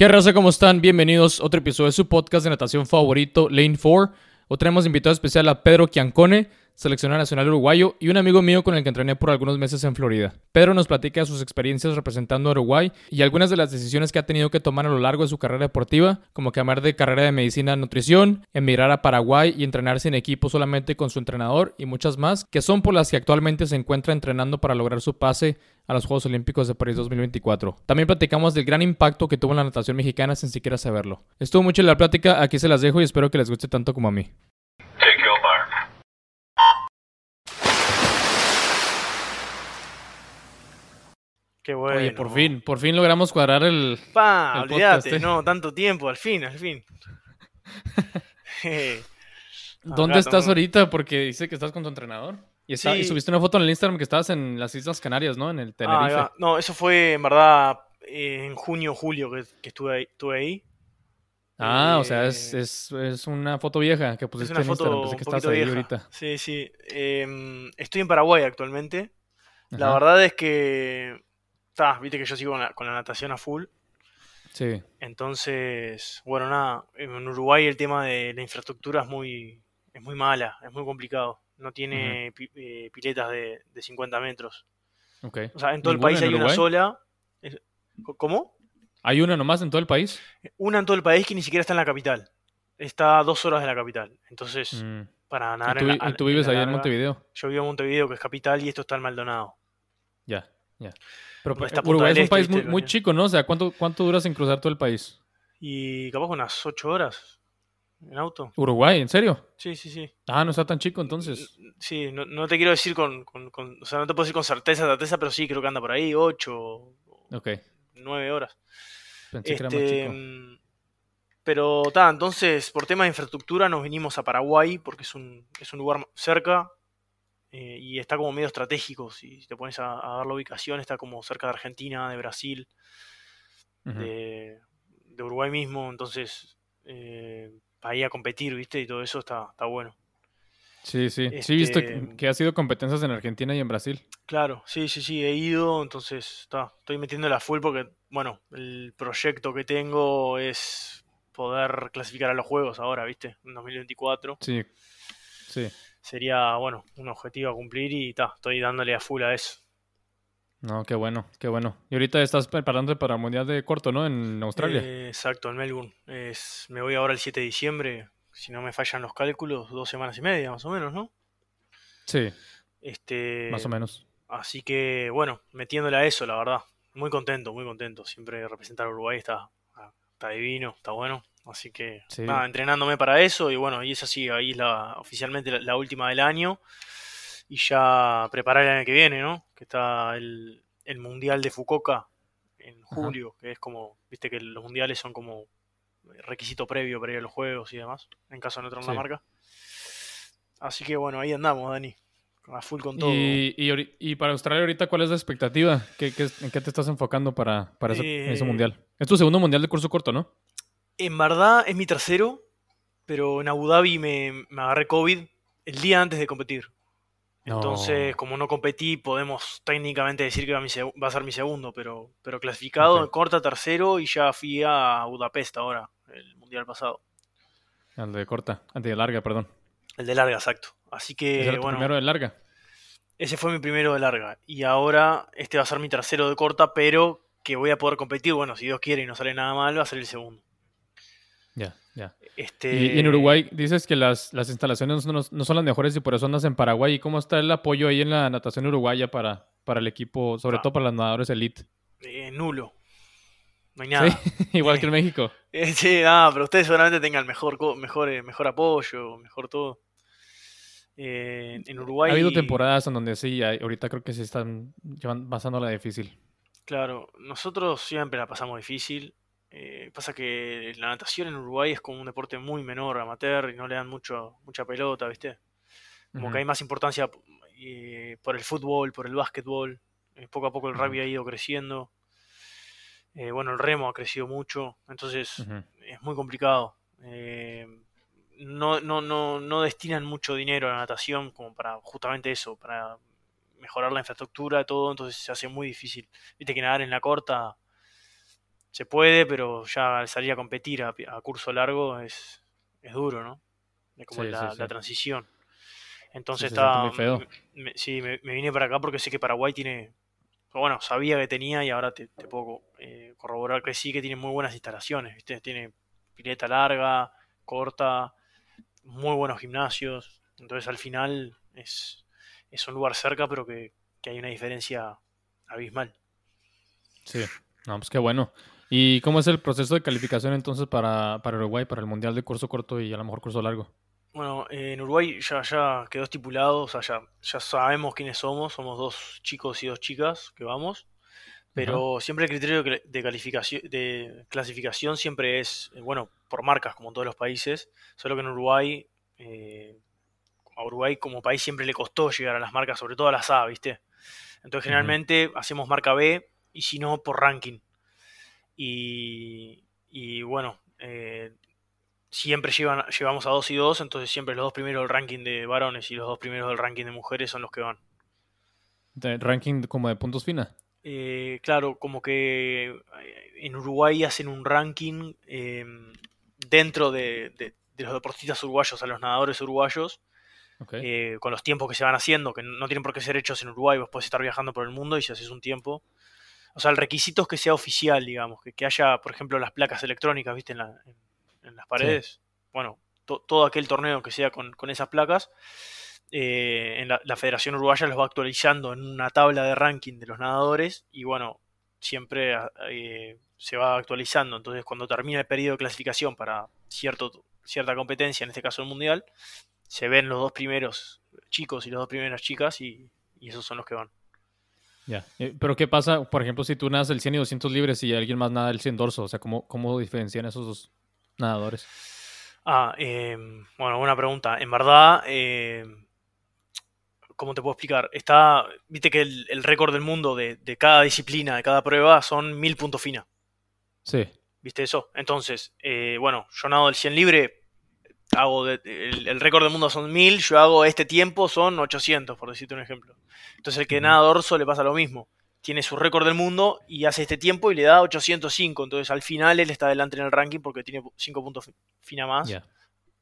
¿Qué raza? ¿Cómo están? Bienvenidos a otro episodio de su podcast de natación favorito, Lane 4. Hoy tenemos invitado especial a Pedro Quiancone, seleccionado nacional uruguayo y un amigo mío con el que entrené por algunos meses en Florida. Pedro nos platica sus experiencias representando a Uruguay y algunas de las decisiones que ha tenido que tomar a lo largo de su carrera deportiva, como cambiar de carrera de medicina a nutrición, emigrar a Paraguay y entrenarse en equipo solamente con su entrenador y muchas más, que son por las que actualmente se encuentra entrenando para lograr su pase a los Juegos Olímpicos de París 2024. También platicamos del gran impacto que tuvo en la natación mexicana sin siquiera saberlo. Estuvo mucho en la plática, aquí se las dejo y espero que les guste tanto como a mí. Qué bueno. Oye, por fin, por fin logramos cuadrar el. Pa, el olvídate, podcast, ¿eh? no, tanto tiempo, al fin, al fin. Eh, ¿Dónde acá estás ahorita? Porque dice que estás con tu entrenador. Y, está- y Sí. subiste una foto en el Instagram que estabas en las Islas Canarias, ¿no? En el Tenerife. No, eso fue en verdad eh, en junio, julio que, que estuve ahí. Estuve ahí. Ah, o sea, es, es, es una foto vieja que Es pusiste una en Instagram. Pensé que estabas poquito ahí vieja. ahorita. Sí, sí. Em, estoy en Paraguay actualmente. La verdad es que. Ta, viste que yo sigo con la, con la natación a full. Sí. Entonces, bueno, nada. En Uruguay el tema de la infraestructura es muy, es muy mala, es muy complicado. No tiene pi- eh, piletas de, de 50 metros. Ok. O sea, en todo el ¿Ninguna país en hay una sola. ¿Cómo? ¿Hay una nomás en todo el país? Una en todo el país que ni siquiera está en la capital. Está a dos horas de la capital. Entonces, Mm. para ¿Y nadar tú, en la- y tú vives en larga- Montevideo? Yo vivo en Montevideo, que es capital, y esto está en Maldonado. Ya, ya. Pero está Punta Uruguay es un Este, país muy, muy chico, ¿no? O sea, ¿cuánto, ¿cuánto duras en cruzar todo el país? Y capaz unas ocho horas en auto. ¿Uruguay? ¿En serio? Sí, sí, sí. Ah, no está tan chico entonces. Sí, no, no te quiero decir con, con- con- O sea, no te puedo decir con certeza, certeza, pero sí, creo que anda por ahí, ocho, Ok. nueve horas. Pensé que era más Este, chico. mm, pero ta, entonces por tema de infraestructura nos vinimos a Paraguay porque es un, es un lugar cerca eh, y está como medio estratégico. Si te pones a, a ver la ubicación, está como cerca de Argentina, de Brasil, de, de Uruguay mismo. Entonces, eh, para ir a competir, ¿viste? Y todo eso está, está bueno. Sí, sí. Sí, he visto este- que, que ha sido competencias en Argentina y en Brasil. Claro, sí, sí, sí, he ido, entonces está, estoy metiéndole a full porque, bueno, el proyecto que tengo es poder clasificar a los juegos ahora, ¿viste? En 2024. Sí. Sí. Sería, bueno, un objetivo a cumplir y ta, estoy dándole a full a eso. No, qué bueno, qué bueno. Y ahorita estás preparándote para el Mundial de Corto, ¿no? En Australia. Eh, exacto, en Melbourne. Es, me voy ahora el 7 de diciembre, si no me fallan los cálculos, dos semanas y media más o menos, ¿no? Sí, Este, más o menos. Así que, bueno, metiéndole a eso, la verdad. Muy contento, muy contento. Siempre representar a Uruguay está, está divino, está bueno. Así que, Sí. nada, entrenándome para eso. Y bueno, y es así, ahí es la, oficialmente la, la última del año. Y ya preparar el año que viene, ¿no? Que está el, el Mundial de Fukuoka en julio, que es como, viste que los mundiales son como requisito previo para ir a los juegos y demás, en caso de no tener una Sí. marca. Así que bueno, ahí andamos, Dani. A full con todo. Y, y, para Australia ahorita, ¿cuál es la expectativa? ¿Qué, qué- en qué te estás enfocando para, para ese, ese Eh, mundial? Es tu segundo mundial de curso corto, ¿no? En verdad es mi tercero, pero en Abu Dhabi me, me agarré COVID el día antes de competir. Entonces, como no competí, podemos técnicamente decir que va, mi seg- va a ser mi segundo, pero, pero clasificado en corta tercero y ya fui a Budapest ahora, el mundial pasado. El de corta, el de larga, perdón. El de larga, exacto. Así que, era tu bueno, primero de larga. ese fue mi primero de larga. Y ahora este va a ser mi tercero de corta, pero que voy a poder competir, bueno, si Dios quiere y no sale nada mal, va a ser el segundo. Ya, ya. Este, Y, y en Uruguay dices que las, las instalaciones no, no son las mejores y por eso andas en Paraguay. ¿Y cómo está el apoyo ahí en la natación uruguaya para, para el equipo, sobre Ah. todo para las nadadores elite? eh, nulo. No hay nada. Sí, igual que en México. Eh, Sí, nada, pero ustedes seguramente tengan mejor, mejor, eh, mejor apoyo, mejor todo. Eh, en Uruguay. Ha habido temporadas en donde sí, ahorita creo que se están llevan, pasándola difícil. Claro, nosotros siempre la pasamos difícil. Eh, pasa que la natación en Uruguay es como un deporte muy menor, amateur, y no le dan mucho, mucha pelota, ¿viste? Como que hay más importancia eh, por el fútbol, por el básquetbol. Eh, poco a poco el rugby ha ido creciendo. Eh, bueno, el remo ha crecido mucho. Entonces, es muy complicado. Eh, no, no, no, no destinan mucho dinero a la natación como para justamente eso, para mejorar la infraestructura, todo, entonces se hace muy difícil. Viste que nadar en la corta se puede, pero ya salir a competir a, curso largo es, es duro, ¿no? Es como la, transición. Entonces está. Muy feo. Me, sí, me, vine para acá porque sé que Paraguay tiene. Bueno, sabía que tenía y ahora te, puedo eh, corroborar que sí, que tiene muy buenas instalaciones. ¿viste? Tiene pileta larga, corta, muy buenos gimnasios. Entonces al final es, es un lugar cerca, pero que, que hay una diferencia abismal. Sí, no, pues qué bueno. ¿Y cómo es el proceso de calificación entonces para, para Uruguay, para el Mundial de curso corto y a lo mejor curso largo? Bueno, en Uruguay ya, ya quedó estipulado, o sea, ya, ya sabemos quiénes somos, somos dos chicos y dos chicas que vamos, pero siempre el criterio de, calificación, de clasificación siempre es, eh, bueno, por marcas, como en todos los países, solo que en Uruguay, eh, a Uruguay como país siempre le costó llegar a las marcas, sobre todo a las A, ¿viste? Entonces generalmente hacemos marca B y si no, por ranking. Y, bueno, eh, siempre llevan, llevamos a dos y dos, entonces siempre los dos primeros del ranking de varones y los dos primeros del ranking de mujeres son los que van. ¿De ranking como de puntos fina? Eh, claro, como que eh, en Uruguay hacen un ranking dentro de, los deportistas uruguayos, a los nadadores uruguayos, con los tiempos que se van haciendo, que no tienen por qué ser hechos en Uruguay, vos podés estar viajando por el mundo y si haces un tiempo, o sea, el requisito es que sea oficial, digamos, que, que haya, por ejemplo, las placas electrónicas, ¿viste? En, las paredes. Bueno, todo aquel torneo que sea con, esas placas, eh, en la, Federación Uruguaya los va actualizando en una tabla de ranking de los nadadores y bueno, siempre eh, se va actualizando. Entonces, cuando termina el periodo de clasificación para cierto, cierta competencia, en este caso el Mundial, se ven los dos primeros chicos y las dos primeras chicas y esos son los que van. Ya. Eh, pero ¿qué pasa, por ejemplo, si tú nadas el 100 y 200 libres y alguien más nada el 100 dorso? O sea, ¿cómo, cómo diferencian esos dos nadadores? Ah, em, bueno, buena pregunta. En verdad, em, ¿cómo te puedo explicar? Está, viste que el, récord del mundo de, cada disciplina, de cada prueba, son mil puntos fina. Sí. ¿Viste eso? Entonces, eh, bueno, yo nado el 100 libre, hago el, récord del mundo son 1000, yo hago este tiempo son 800, por decirte un ejemplo. Entonces el que nada dorso le pasa lo mismo. Tiene su récord del mundo y hace este tiempo y le da 805. Entonces al final él está delante en el ranking porque tiene 5 puntos fina más.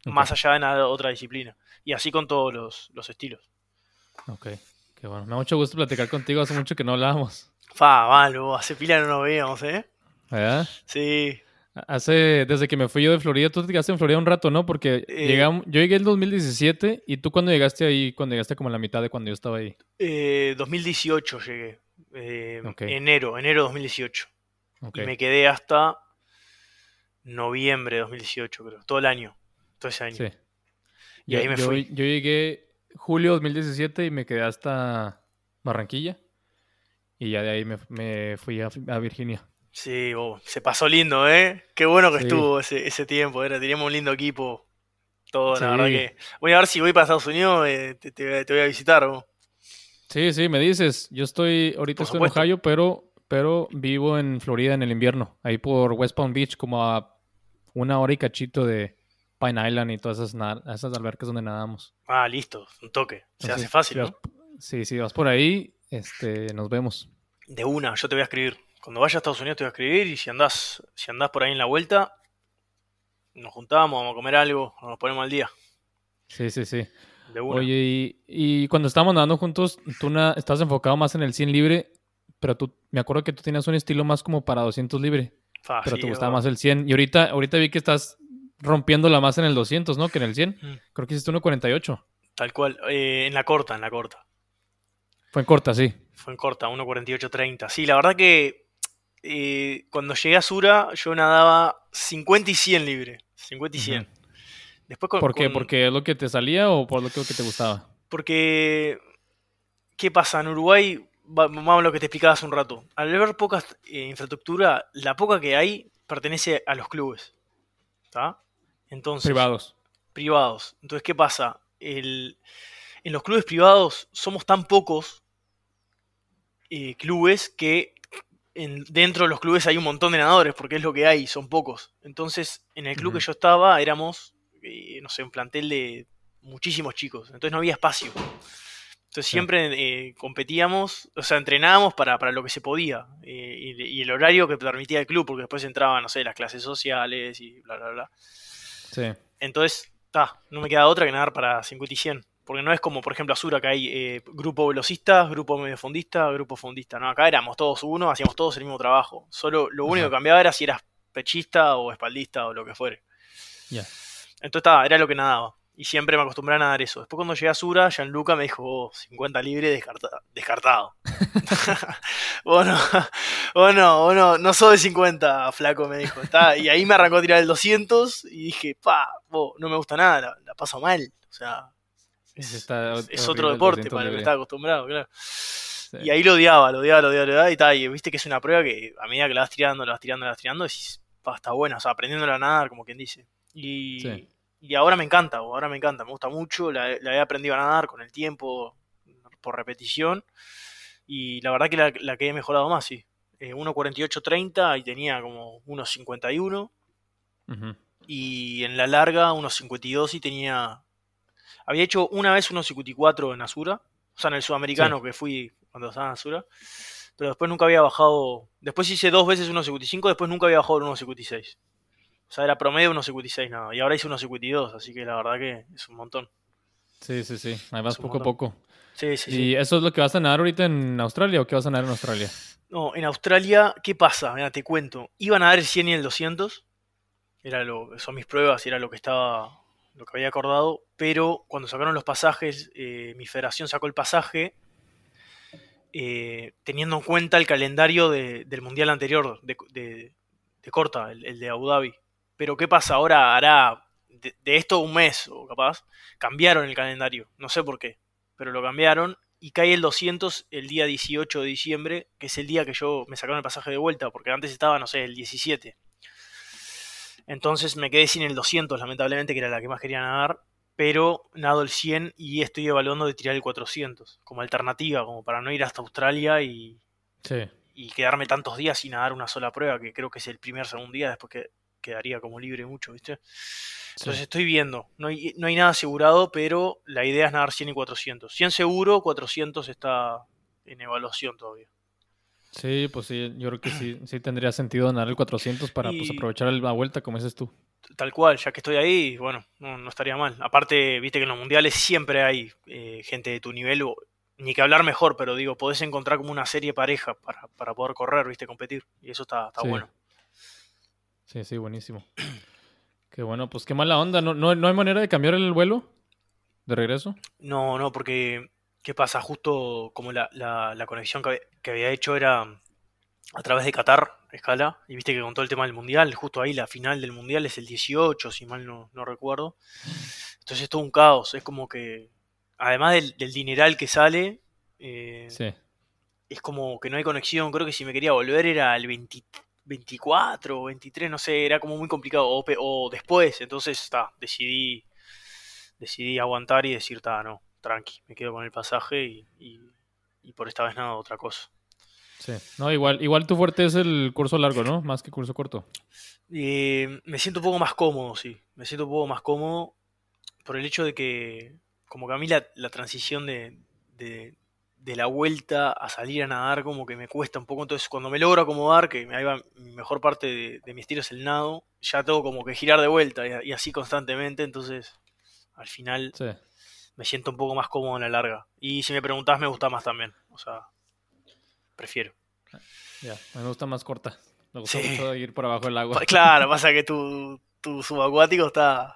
Más allá de nada otra disciplina. Y así con todos los, estilos. Ok, qué bueno. Me da mucho gusto platicar contigo. Hace mucho que no hablábamos. Fa, malo, hace pila no nos veíamos, ¿eh? ¿Verdad? Sí. Hace, desde que me fui yo de Florida, tú te quedaste en Florida un rato, ¿no? Porque eh, llegamos, yo llegué en 2017 y tú cuando llegaste ahí, cuando llegaste como a la mitad de cuando yo estaba ahí. Eh, 2018 llegué. Eh, enero, enero 2018. Y me quedé hasta noviembre de 2018, creo. Todo el año. Todo ese año. Sí. Y ahí me fui. Yo llegué julio 2017 y me quedé hasta Barranquilla. Y ya de ahí me, fui a Virginia. Sí, se pasó lindo, ¿eh? Qué bueno que estuvo ese, tiempo, era, teníamos un lindo equipo. Todo, la verdad que. Voy a ver si voy para Estados Unidos, eh, te, voy a visitar. ¿vos? Sí, sí, me dices. Yo estoy, ahorita estoy en Ohio, pero, pero vivo en Florida en el invierno, ahí por West Palm Beach, como a una hora y cachito de Pine Island y todas esas, esas albercas donde nadamos. Ah, listo, un toque. Se hace fácil, ¿no? Sí, sí, vas por ahí, este, nos vemos. De una, yo te voy a escribir cuando vaya a Estados Unidos te voy a escribir y si andás, si andás por ahí en la vuelta, nos juntamos, vamos a comer algo, nos ponemos al día. Sí, sí, sí. Oye, y, cuando estábamos nadando juntos, tú estás enfocado más en el 100 libre, pero tú, me acuerdo que tú tenías un estilo más como para 200 libre. pero te gustaba más el 100. Y ahorita, ahorita vi que estás rompiendo la más en el 200, ¿no? Que en el 100. Mm. Creo que hiciste 1.48. Tal cual. Eh, en la corta, en la corta. Fue en corta, sí. Fue en corta, 1.48.30. Sí, la verdad que eh, cuando llegué a Sura, yo nadaba 50 y 100 libre. 50 y 100. Después ¿Por qué? ¿Porque es lo que te salía o por lo que te gustaba? Porque, ¿qué pasa? En Uruguay, vamos a lo que te explicaba hace un rato. Al haber poca eh, infraestructura, la poca que hay pertenece a los clubes. ¿Está? Entonces, privados. Privados. Entonces, ¿qué pasa? en los clubes privados somos tan pocos eh, clubes que dentro de los clubes hay un montón de nadadores, porque es lo que hay, son pocos. Entonces, en el club que yo estaba éramos, eh, no sé, un plantel de muchísimos chicos, entonces no había espacio. Entonces siempre eh, competíamos, o sea, entrenábamos para, para lo que se podía. eh, y, y el horario que permitía el club, porque después entraban, no sé, las clases sociales y bla, bla, bla. Sí. Entonces, ta, no me queda otra que nadar para 50 y 100. Porque no es como, por ejemplo, Azura, que hay eh, grupo velocista, grupo mediofondista, grupo fondista. No, acá éramos todos uno, hacíamos todos el mismo trabajo. Solo lo único Ajá. que cambiaba era si eras pechista o espaldista o lo que fuere. Ya. Entonces, ta, era lo que nadaba. Y siempre me acostumbré a nadar eso. Después cuando llegué a Sura, Gianluca me dijo, oh, 50 libre descarta- descartado. vos no, vos no, vos no, no sos de 50, flaco, me dijo. Ta, y ahí me arrancó a tirar el 200 y dije, pa, vos, no me gusta nada, la, la paso mal. O sea, Está es- otro el deporte 200 para lo que estaba acostumbrado, claro. Sí. Y ahí lo odiaba, lo odiaba, lo odiaba, lo odiaba. Y, ta, y viste que es una prueba que a medida que la vas tirando, la vas tirando, la vas tirando, decís, está buena, o sea, aprendiéndola a nadar, como quien dice. Y, Sí. y ahora me encanta, ahora me encanta, me gusta mucho, la, la he aprendido a nadar con el tiempo, por repetición. Y la verdad que la, la que he mejorado más, sí. Eh, 1.48.30 y tenía como 1.51. Ujú. Y en la larga 1.52 y tenía... Había hecho una vez 1.54 en Asura, o sea, en el sudamericano que fui cuando estaba en Asura. Pero después nunca había bajado... Después hice dos veces 1.55, después nunca había bajado el 1.56. O sea, era promedio 1.56 nada. Y ahora hice 1.52, así que la verdad que es un montón. Sí, sí, sí. Ahí vas poco a poco. Sí, sí, sí. ¿Y eso es lo que vas a nadar ahorita en Australia o qué vas a nadar en Australia? No, en Australia, ¿qué pasa? Mira, te cuento. Iban a dar el 100 y el 200. Era lo, son mis pruebas y era lo que estaba, lo que había acordado. Pero cuando sacaron los pasajes, eh, mi federación sacó el pasaje eh, teniendo en cuenta el calendario de- del mundial anterior de, de- de corta, el, el de Abu Dhabi. Pero ¿qué pasa? Ahora hará de, de esto un mes o capaz. Cambiaron el calendario. No sé por qué. Pero lo cambiaron y cae el 200 el día 18 de diciembre, que es el día que yo me sacaron el pasaje de vuelta, porque antes estaba, no sé, el 17. Entonces me quedé sin el 200, lamentablemente, que era la que más quería nadar, pero nado el 100 y estoy evaluando de tirar el 400, como alternativa, como para no ir hasta Australia y, Sí. y quedarme tantos días sin nadar una sola prueba, que creo que es el primer, segundo día, después que quedaría como libre mucho, ¿viste? Entonces estoy viendo, no hay, no hay nada asegurado, pero la idea es nadar 100 y 400. 100 seguro, 400 está en evaluación todavía. Sí, pues sí, yo creo que sí, sí tendría sentido nadar el 400 para pues, aprovechar la vuelta, como dices tú. Tal cual, ya que estoy ahí, bueno, no, no estaría mal. Aparte, viste que en los mundiales siempre hay eh, gente de tu nivel, o, ni que hablar mejor, pero digo, podés encontrar como una serie pareja para, para poder correr, viste, competir. Y eso está, está Sí. bueno. Sí, sí, buenísimo. Qué bueno, pues qué mala onda. ¿No, no, no hay manera de cambiar el vuelo de regreso? No, no, porque, ¿qué pasa? Justo como la, la- la conexión que, había- que había hecho era a través de Qatar, escala, y viste que con todo el tema del Mundial, justo ahí la final del Mundial es el 18, si mal no, no recuerdo. Entonces es todo un caos, es como que, además del, del dineral que sale, eh, Sí. es como que no hay conexión, creo que si me quería volver era el 20 24 o 23, no sé, era como muy complicado, o, o después, entonces está, decidí, decidí aguantar y decir, está, no, tranqui, me quedo con el pasaje y, y- y por esta vez nada, otra cosa. Sí. No, igual, igual tu fuerte es el curso largo, ¿no? Más que curso corto. Eh, me siento un poco más cómodo, sí, me siento un poco más cómodo por el hecho de que, como que a mí la, la transición de, de, de la vuelta a salir a nadar como que me cuesta un poco, entonces cuando me logro acomodar, que ahí va mi mejor parte de, de mi estilo es el nado, ya tengo como que girar de vuelta y, y así constantemente, entonces al final Sí. Me siento un poco más cómodo en la larga. Y si me preguntás, me gusta más también, o sea, prefiero. Ya, me gusta más corta. Me gusta Sí. mucho ir por abajo del agua. Pa- Claro, pasa que tu, tu subacuático está,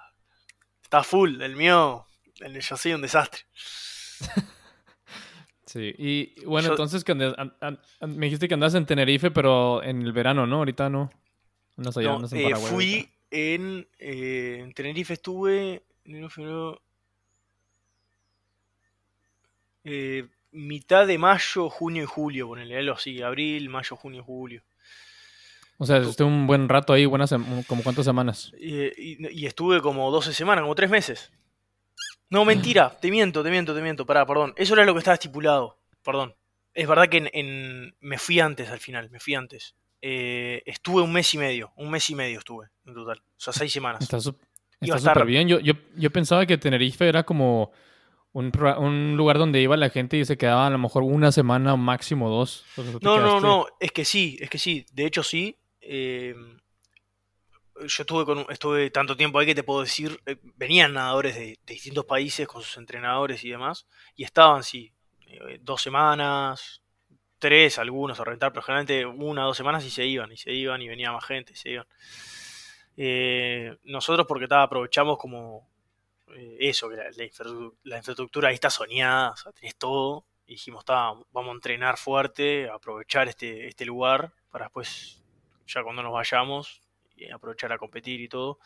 está full, el mío, el, yo soy un desastre. Sí, y bueno, Yo- entonces que andas- an- an- an- me dijiste que andas en Tenerife, pero en el verano, ¿no? Ahorita no. Allá, No, en eh, Paraguay. fui ahorita. en, eh, en Tenerife, estuve enero, febrero, eh, mitad de mayo, junio y julio, ponele algo así, abril, mayo, junio, julio. O sea, estuve un buen rato ahí, buenas, como cuántas semanas. Eh, y, y estuve como 12 semanas, como 3 meses. No, mentira, te miento, te miento, te miento, pará, perdón. Eso era lo que estaba estipulado, perdón. Es verdad que en, en- me fui antes al final, me fui antes. Eh, estuve un mes y medio, un mes y medio estuve en total, o sea, seis semanas. Está súper bien. Yo, yo, yo pensaba que Tenerife era como un, lugar donde iba la gente y se quedaba a lo mejor una semana o máximo dos. No, no, no, es que sí, es que sí. De hecho, sí. eh, yo estuve, con, estuve tanto tiempo ahí que te puedo decir, eh, venían nadadores de, de distintos países con sus entrenadores y demás, y estaban, sí, eh, dos semanas, tres, algunos a rentar, pero generalmente una, dos semanas y se iban, y se iban, y venía más gente, y se iban. Eh, nosotros porque ta, aprovechamos como eh, eso, que la, la infra- la infraestructura ahí está soñada, o sea, tenés todo, y dijimos, vamos a entrenar fuerte, aprovechar este, este lugar para después, ya cuando nos vayamos, y aprovechar a competir y todo.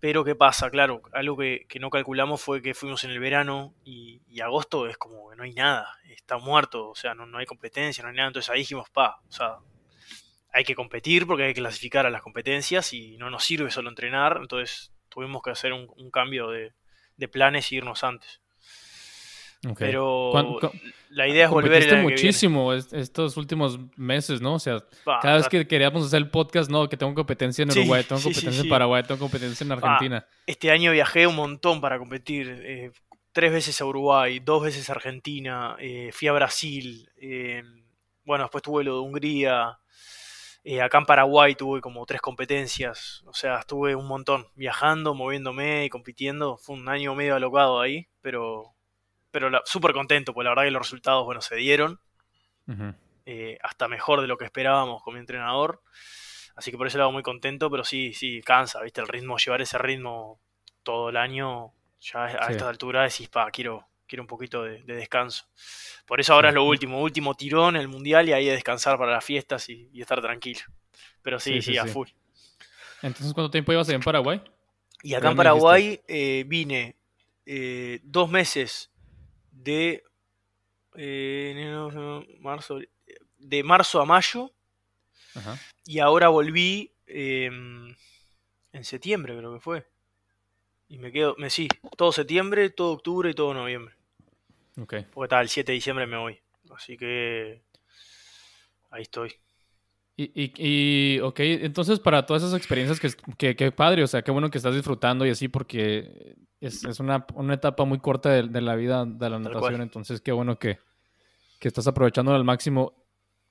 Pero ¿qué pasa? Claro, algo que, que no calculamos fue que fuimos en el verano y, y agosto es como que no hay nada, está muerto, o sea, no, no hay competencia, no hay nada. Entonces ahí dijimos, pa, o sea, hay que competir porque hay que clasificar a las competencias y no nos sirve solo entrenar. Entonces tuvimos que hacer un, un cambio de, de planes y irnos antes. Ok. Pero ¿Cuán- cu- la idea es volver viene. muchísimo es- estos últimos meses, ¿no? O sea, Pa, cada vez que queríamos hacer el podcast, no, que tengo competencia en Sí, Uruguay, tengo sí, sí, competencia sí. en Paraguay, tengo competencia en Argentina. Este año viajé un montón para competir. eh, tres veces a Uruguay, dos veces a Argentina, eh, fui a Brasil. eh, bueno, después tuve lo de Hungría. Eh, acá en Paraguay tuve como tres competencias. O sea, estuve un montón viajando, moviéndome y compitiendo. Fue un año medio alocado ahí, pero, pero súper contento, porque la verdad que los resultados, bueno, se dieron. Eh, hasta mejor de lo que esperábamos con mi entrenador. Así que por ese lado muy contento, pero sí, sí, cansa, ¿viste? El ritmo, llevar ese ritmo todo el año, ya a Sí. estas alturas decís, pa, quiero, quiero un poquito de, de descanso. Por eso ahora Sí. es lo último, último tirón, el mundial y ahí a descansar para las fiestas y, y estar tranquilo. Pero sí, Sí, sí, sí, a full. Entonces, ¿cuánto tiempo ibas en Paraguay? Y acá en. Paraguay eh, vine eh, dos meses de eh, marzo, de marzo a mayo Ajá. y ahora volví eh, en septiembre creo que fue. Y me quedo, me sí, todo septiembre, todo octubre y todo noviembre. Ok. Porque tal, el 7 de diciembre me voy. Así que ahí estoy. Y, y, y, ok, entonces para todas esas experiencias, que, que, que padre, o sea, qué bueno que estás disfrutando y así, porque es, es una, una etapa muy corta de, de la vida de la natación, entonces qué bueno que, que estás aprovechándolo al máximo.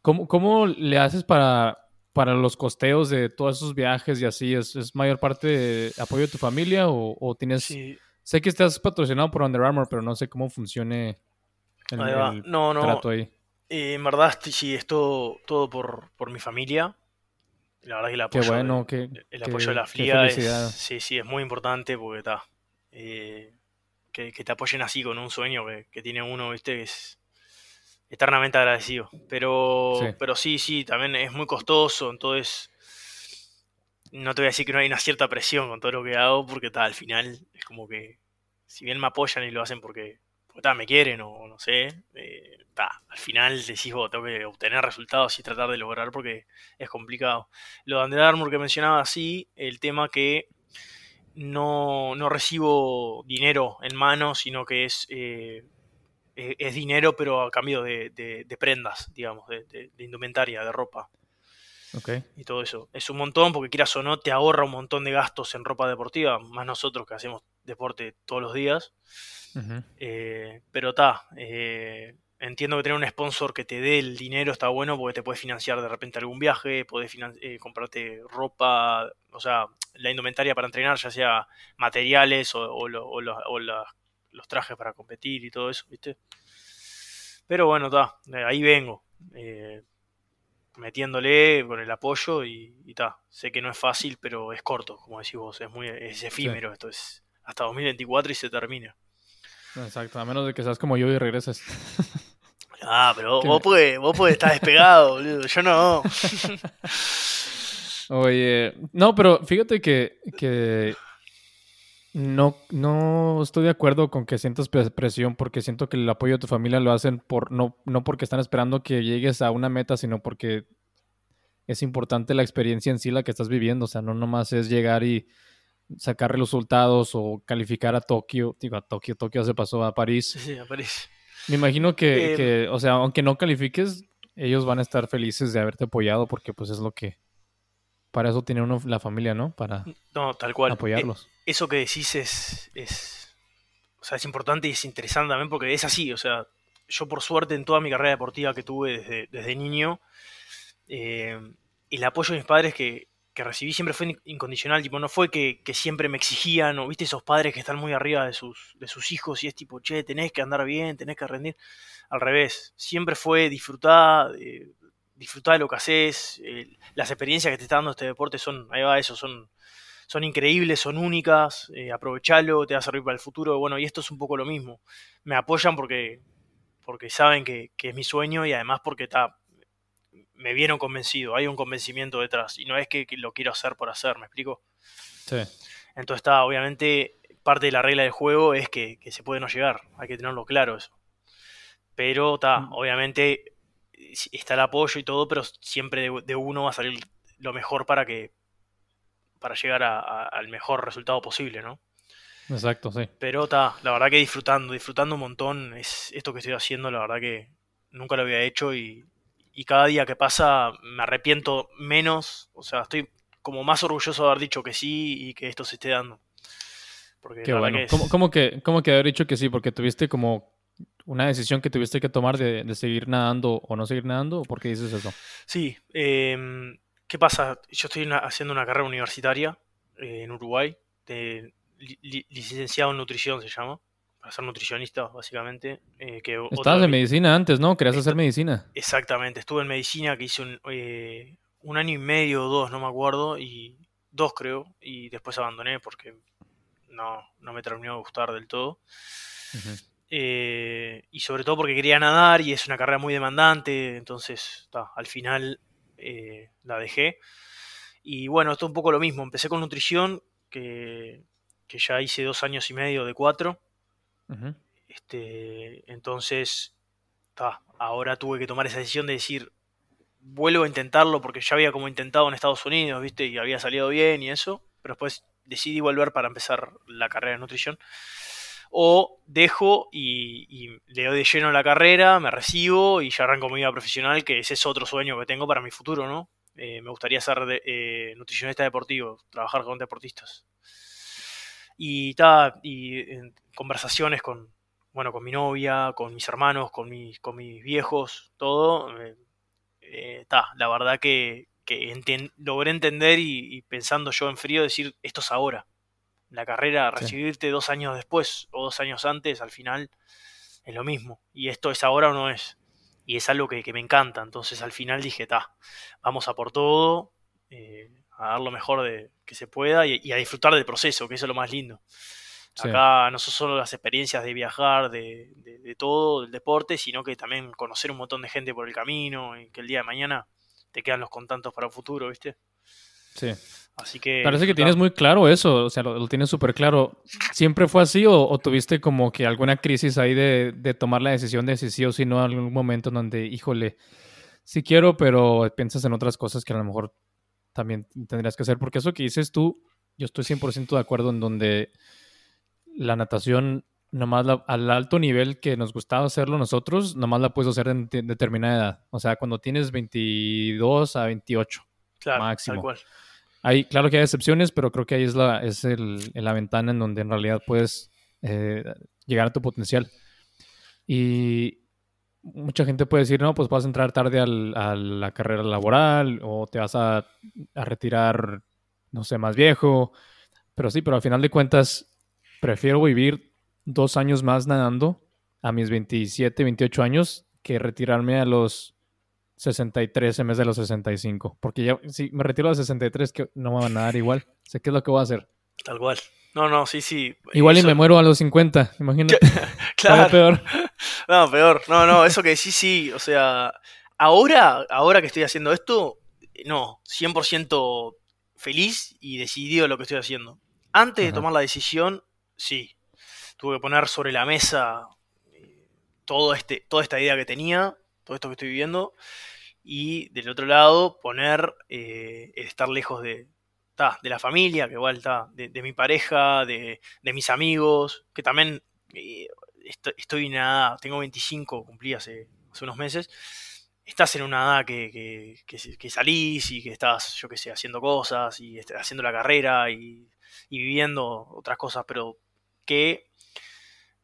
¿Cómo, cómo le haces para, para los costeos de todos esos viajes y así? ¿Es, es mayor parte de apoyo de tu familia o, o tienes... Sí, Sé que estás patrocinado por Under Armour, pero no sé cómo funcione el, el No, no. trato ahí. eh, en verdad sí, es todo, todo por, por mi familia. La verdad que el Qué apoyo, de- bueno, qué, el qué- apoyo de la qué FLIA es, sí, sí, es muy importante porque está. eh, que, que te apoyen así con un sueño que, que tiene uno, viste, que es eternamente agradecido. Pero Sí. pero sí, sí, también es muy costoso, entonces no te voy a decir que no hay una cierta presión con todo lo que hago, porque está, al final es como que, si bien me apoyan y lo hacen porque, porque ta, me quieren o no sé, eh, ta, al final decís vos, tengo que obtener resultados y tratar de lograr porque es complicado. Lo de Under Armour que mencionaba, sí, el tema que no, no recibo dinero en mano, sino que es, eh, e- es dinero pero a cambio de, de- de prendas, digamos, de, indumentaria, de ropa y todo eso. Es un montón porque quieras o no, te ahorra un montón de gastos en ropa deportiva, más nosotros que hacemos deporte todos los días. Eh, pero está, entiendo que tener un sponsor que te dé el dinero está bueno porque te puedes financiar de repente algún viaje, finan- eh, comprarte ropa, o sea, la indumentaria para entrenar, ya sea materiales o, o lo- o los, o la- los trajes para competir y todo eso, ¿viste? Pero bueno, está, ahí vengo, eh, metiéndole con el apoyo y está. Sé que no es fácil, pero es corto, como decís vos, es muy es efímero, esto es hasta 2024 y se termina. Exacto, a menos de que seas como yo y regreses. Ah, pero vos podés, vos podés estar despegado, boludo. Yo no. Oye, no, pero fíjate que, que no, no estoy de acuerdo con que sientas pre- presión porque siento que el apoyo de tu familia lo hacen por no, no porque están esperando que llegues a una meta, sino porque es importante la experiencia en sí la que estás viviendo. O sea, no nomás es llegar y sacar resultados o calificar a Tokio. Digo, a Tokio, Tokio se pasó a París. Sí, sí, aparece. Me imagino que, Eh, que, o sea, aunque no califiques, ellos van a estar felices de haberte apoyado porque pues es lo que... Para eso tiene uno la familia, ¿no? Para No, tal cual. apoyarlos. Eh, eso que decís es, es. o sea, es importante y es interesante también porque es así, o sea, yo por suerte en toda mi carrera deportiva que tuve desde, desde niño, eh, el apoyo de mis padres que, que recibí siempre fue incondicional, tipo, no fue que, que, siempre me exigían, o viste esos padres que están muy arriba de sus, de sus hijos y es tipo, che, tenés que andar bien, tenés que rendir. Al revés, siempre fue disfrutar, eh, disfrutar de lo que haces, eh, las experiencias que te está dando este deporte son, ahí va eso, son, son increíbles, son únicas, eh, aprovechalo, te va a servir para el futuro, bueno, y esto es un poco lo mismo. Me apoyan porque, porque saben que, que es mi sueño y además porque está me vieron convencido, hay un convencimiento detrás y no es que, lo quiero hacer por hacer, ¿me explico? Sí. Entonces está, obviamente, parte de la regla del juego es que, se puede no llegar, hay que tenerlo claro eso. Pero está, mm. obviamente está el apoyo y todo, pero siempre de, uno va a salir lo mejor para que para llegar al mejor resultado posible, ¿no? Exacto, sí. Pero está, la verdad que disfrutando, disfrutando un montón, es esto que estoy haciendo, la verdad que nunca lo había hecho y, y cada día que pasa me arrepiento menos, o sea, estoy como más orgulloso de haber dicho que sí y que esto se esté dando. Porque Qué bueno. ¿Cómo, que, ¿Cómo que haber dicho que sí? Porque tuviste como una decisión que tuviste que tomar de, seguir nadando o no seguir nadando, ¿o por qué dices eso? Sí, em, ¿qué pasa? Yo estoy haciendo una carrera universitaria eh, en Uruguay, de licenciado en nutrición se llama para ser nutricionista, básicamente. Eh, que Estabas en medicina antes, ¿no? Querías hacer medicina. Exactamente, estuve en medicina que hice un, eh, un, año y medio o dos, no me acuerdo, y dos creo, y después abandoné porque no, no me terminó de gustar del todo. Eh, y sobre todo porque quería nadar y es una carrera muy demandante, entonces al final la dejé. Y bueno, esto es un poco lo mismo, empecé con nutrición, que, que ya hice dos años y medio de cuatro este, entonces, ahora tuve que tomar esa decisión de decir, vuelvo a intentarlo porque ya había como intentado en Estados Unidos, ¿viste? Y había salido bien y eso, pero después decidí volver para empezar la carrera de nutrición. O dejo y, le doy de lleno la carrera, me recibo y ya arranco mi vida profesional, que ese es otro sueño que tengo para mi futuro, ¿no? Eh, me gustaría ser eh, nutricionista deportivo, trabajar con deportistas y, ta, y conversaciones con, bueno, con mi novia, con mis hermanos, con mis, con mis viejos, todo, eh, eh la verdad que, que logré entender y, pensando yo en frío decir, esto es ahora. La carrera, recibirte dos años después o dos años antes, al final es lo mismo. Y esto es ahora o no es. Y es algo que, me encanta. Entonces al final dije, ta, vamos a por todo. Eh, a dar lo mejor de, que se pueda y, a disfrutar del proceso, que eso es lo más lindo. Acá no son solo las experiencias de viajar, de, de, todo, del deporte, sino que también conocer un montón de gente por el camino y que el día de mañana te quedan los contactos para el futuro, ¿viste? Sí. Así que. Parece que tienes muy claro eso, o sea, lo, tienes súper claro. ¿Siempre fue así o, tuviste como que alguna crisis ahí de, de, tomar la decisión de si sí o si no en algún momento en donde, híjole, sí quiero, pero piensas en otras cosas que a lo mejor también tendrías que hacer, porque eso que dices tú, yo estoy 100% de acuerdo en donde la natación, nomás al alto nivel que nos gustaba hacerlo nosotros, nomás la puedes hacer en determinada edad. O sea, cuando tienes 22 a 28 claro, máximo. Tal cual. Hay, claro que hay excepciones, pero creo que ahí es la, es el, la ventana en donde en realidad puedes eh, llegar a tu potencial. Y, mucha gente puede decir, no, pues vas a entrar tarde a la carrera laboral o te vas a, retirar, no sé, más viejo. Pero sí, pero al final de cuentas, prefiero vivir dos años más nadando a mis 27, 28 años que retirarme a los 63 en vez de los 65. Porque ya, si me retiro a los 63, que no me van a nadar igual. Sé qué es lo que voy a hacer. Tal cual. No, no, sí, sí. Igual y me muero a los 50, imagínate. claro. peor. No, peor. No, no, eso que sí, sí. O sea, ahora, ahora que estoy haciendo esto, no, 100% feliz y decidido lo que estoy haciendo. Antes de tomar la decisión, sí. Tuve que poner sobre la mesa eh, todo este, toda esta idea que tenía, todo esto que estoy viviendo. Y del otro lado, poner eh, el estar lejos de, de la familia, que igual está, de, mi pareja, de, mis amigos, que también eh, estoy, en nada, tengo 25, cumplí hace, unos meses. Estás en una edad que, que, salís y que estás, yo qué sé, haciendo cosas y haciendo la carrera y, viviendo otras cosas, pero que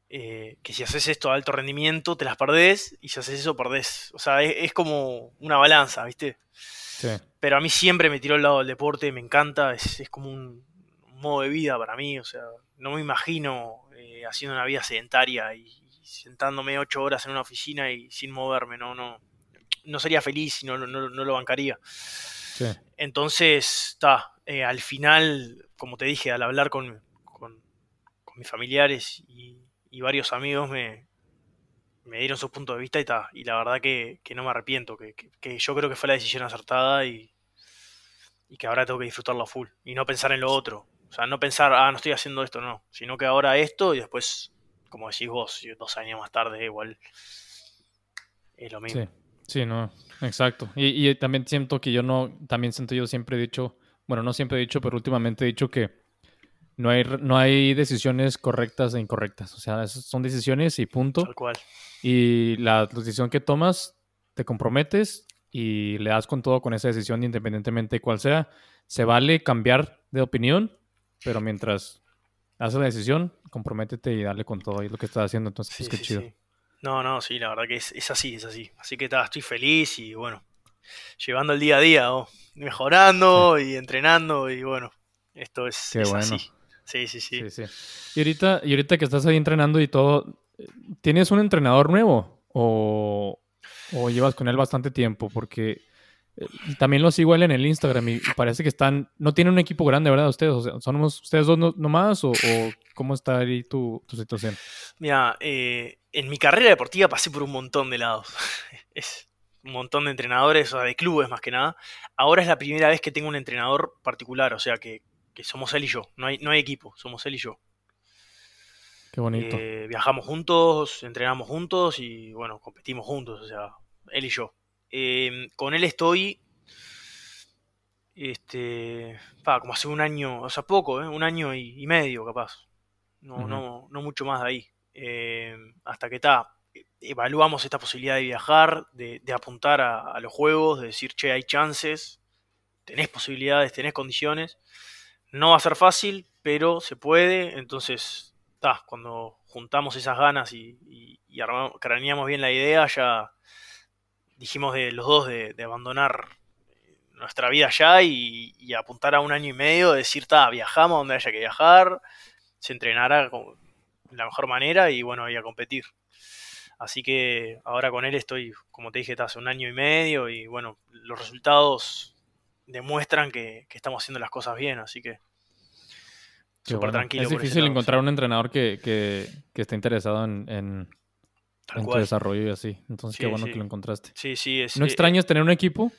eh, que si haces esto a alto rendimiento te las perdés y si haces eso perdés. O sea, es, como una balanza, ¿viste? Sí. Pero a mí siempre me tiró el lado del deporte, me encanta, es, como un, modo de vida para mí, o sea, no me imagino eh, haciendo una vida sedentaria y, sentándome ocho horas en una oficina y sin moverme, no, no, no sería feliz y no, no, lo bancaría. Sí. Entonces, está, eh, al final, como te dije, al hablar con, con mis familiares y, y varios amigos me, me dieron su punto de vista y, y la verdad que, no me arrepiento, que, yo creo que fue la decisión acertada y, y que ahora tengo que disfrutarlo a full y no pensar en lo otro. O sea, no pensar, ah, no estoy haciendo esto, no, sino que ahora esto y después, como decís vos, dos años más tarde igual es lo mismo. Sí, sí, no, exacto. Y, y también siento que yo no, también siento yo siempre he dicho, bueno, no siempre he dicho, pero últimamente he dicho que no hay, no hay decisiones correctas e incorrectas. O sea, son decisiones y punto. Tal cual. Y la, decisión que tomas, te comprometes y le das con todo con esa decisión, independientemente de cuál sea. Se vale cambiar de opinión, pero mientras haces la decisión, comprométete y dale con todo. Y lo que estás haciendo, entonces, pues, qué chido. No, no, sí, la verdad que es, así, es así. Así que estoy feliz y bueno, llevando el día a día, mejorando y entrenando y bueno, esto es, Qué bueno. así. Sí, sí, sí. Y, ahorita, y ahorita que estás ahí entrenando y todo, ¿tienes un entrenador nuevo? ¿O, llevas con él bastante tiempo? Porque eh, también los sigo él en el Instagram y parece que están, no tienen un equipo grande, ¿verdad? Ustedes, o sea, ¿son ustedes dos nomás o, cómo está ahí tu, situación? Mira, eh, en mi carrera deportiva pasé por un montón de lados. es un montón de entrenadores, o sea, de clubes más que nada. Ahora es la primera vez que tengo un entrenador particular, o sea, que, que somos él y yo, no hay, no hay equipo, somos él y yo. Qué bonito. Eh, viajamos juntos, entrenamos juntos y bueno, competimos juntos, o sea, él y yo. Em, con él estoy, este, como hace un año, o sea, poco, ¿eh? un año y, medio capaz. No, no, no mucho más de ahí. Hasta que está, evaluamos esta posibilidad de viajar, de, apuntar a, a, los juegos, de decir, che, hay chances, tenés posibilidades, tenés condiciones. No va a ser fácil, pero se puede. Entonces, cuando juntamos esas ganas y, y, craneamos bien la idea, ya dijimos de los dos de, abandonar nuestra vida allá y, apuntar a un año y medio, decir, ta, viajamos donde haya que viajar, se entrenará de la mejor manera y bueno, y a competir. Así que ahora con él estoy, como te dije, hace un año y medio y bueno, los resultados demuestran que, estamos haciendo las cosas bien, así que súper tranquilo. Es difícil encontrar un entrenador que, que, esté interesado en, en, tu desarrollo y así. Entonces, qué bueno que lo encontraste. Sí, sí. ¿No eh, extrañas tener un equipo?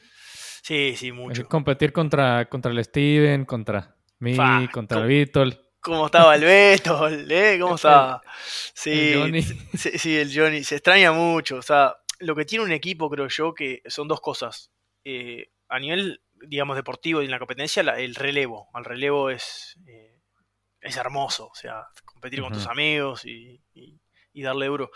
Sí, sí, mucho. competir contra, contra el Steven, contra mí, contra el Víctor. ¿Cómo estaba el Beto? ¿Eh? ¿Cómo estaba? Sí, el sí, sí, el Johnny. Se extraña mucho. O sea, lo que tiene un equipo, creo yo, que son dos cosas. Eh, a nivel digamos, deportivo y en la competencia, el relevo. El relevo es, eh, es hermoso, o sea, competir con tus amigos y, darle duro.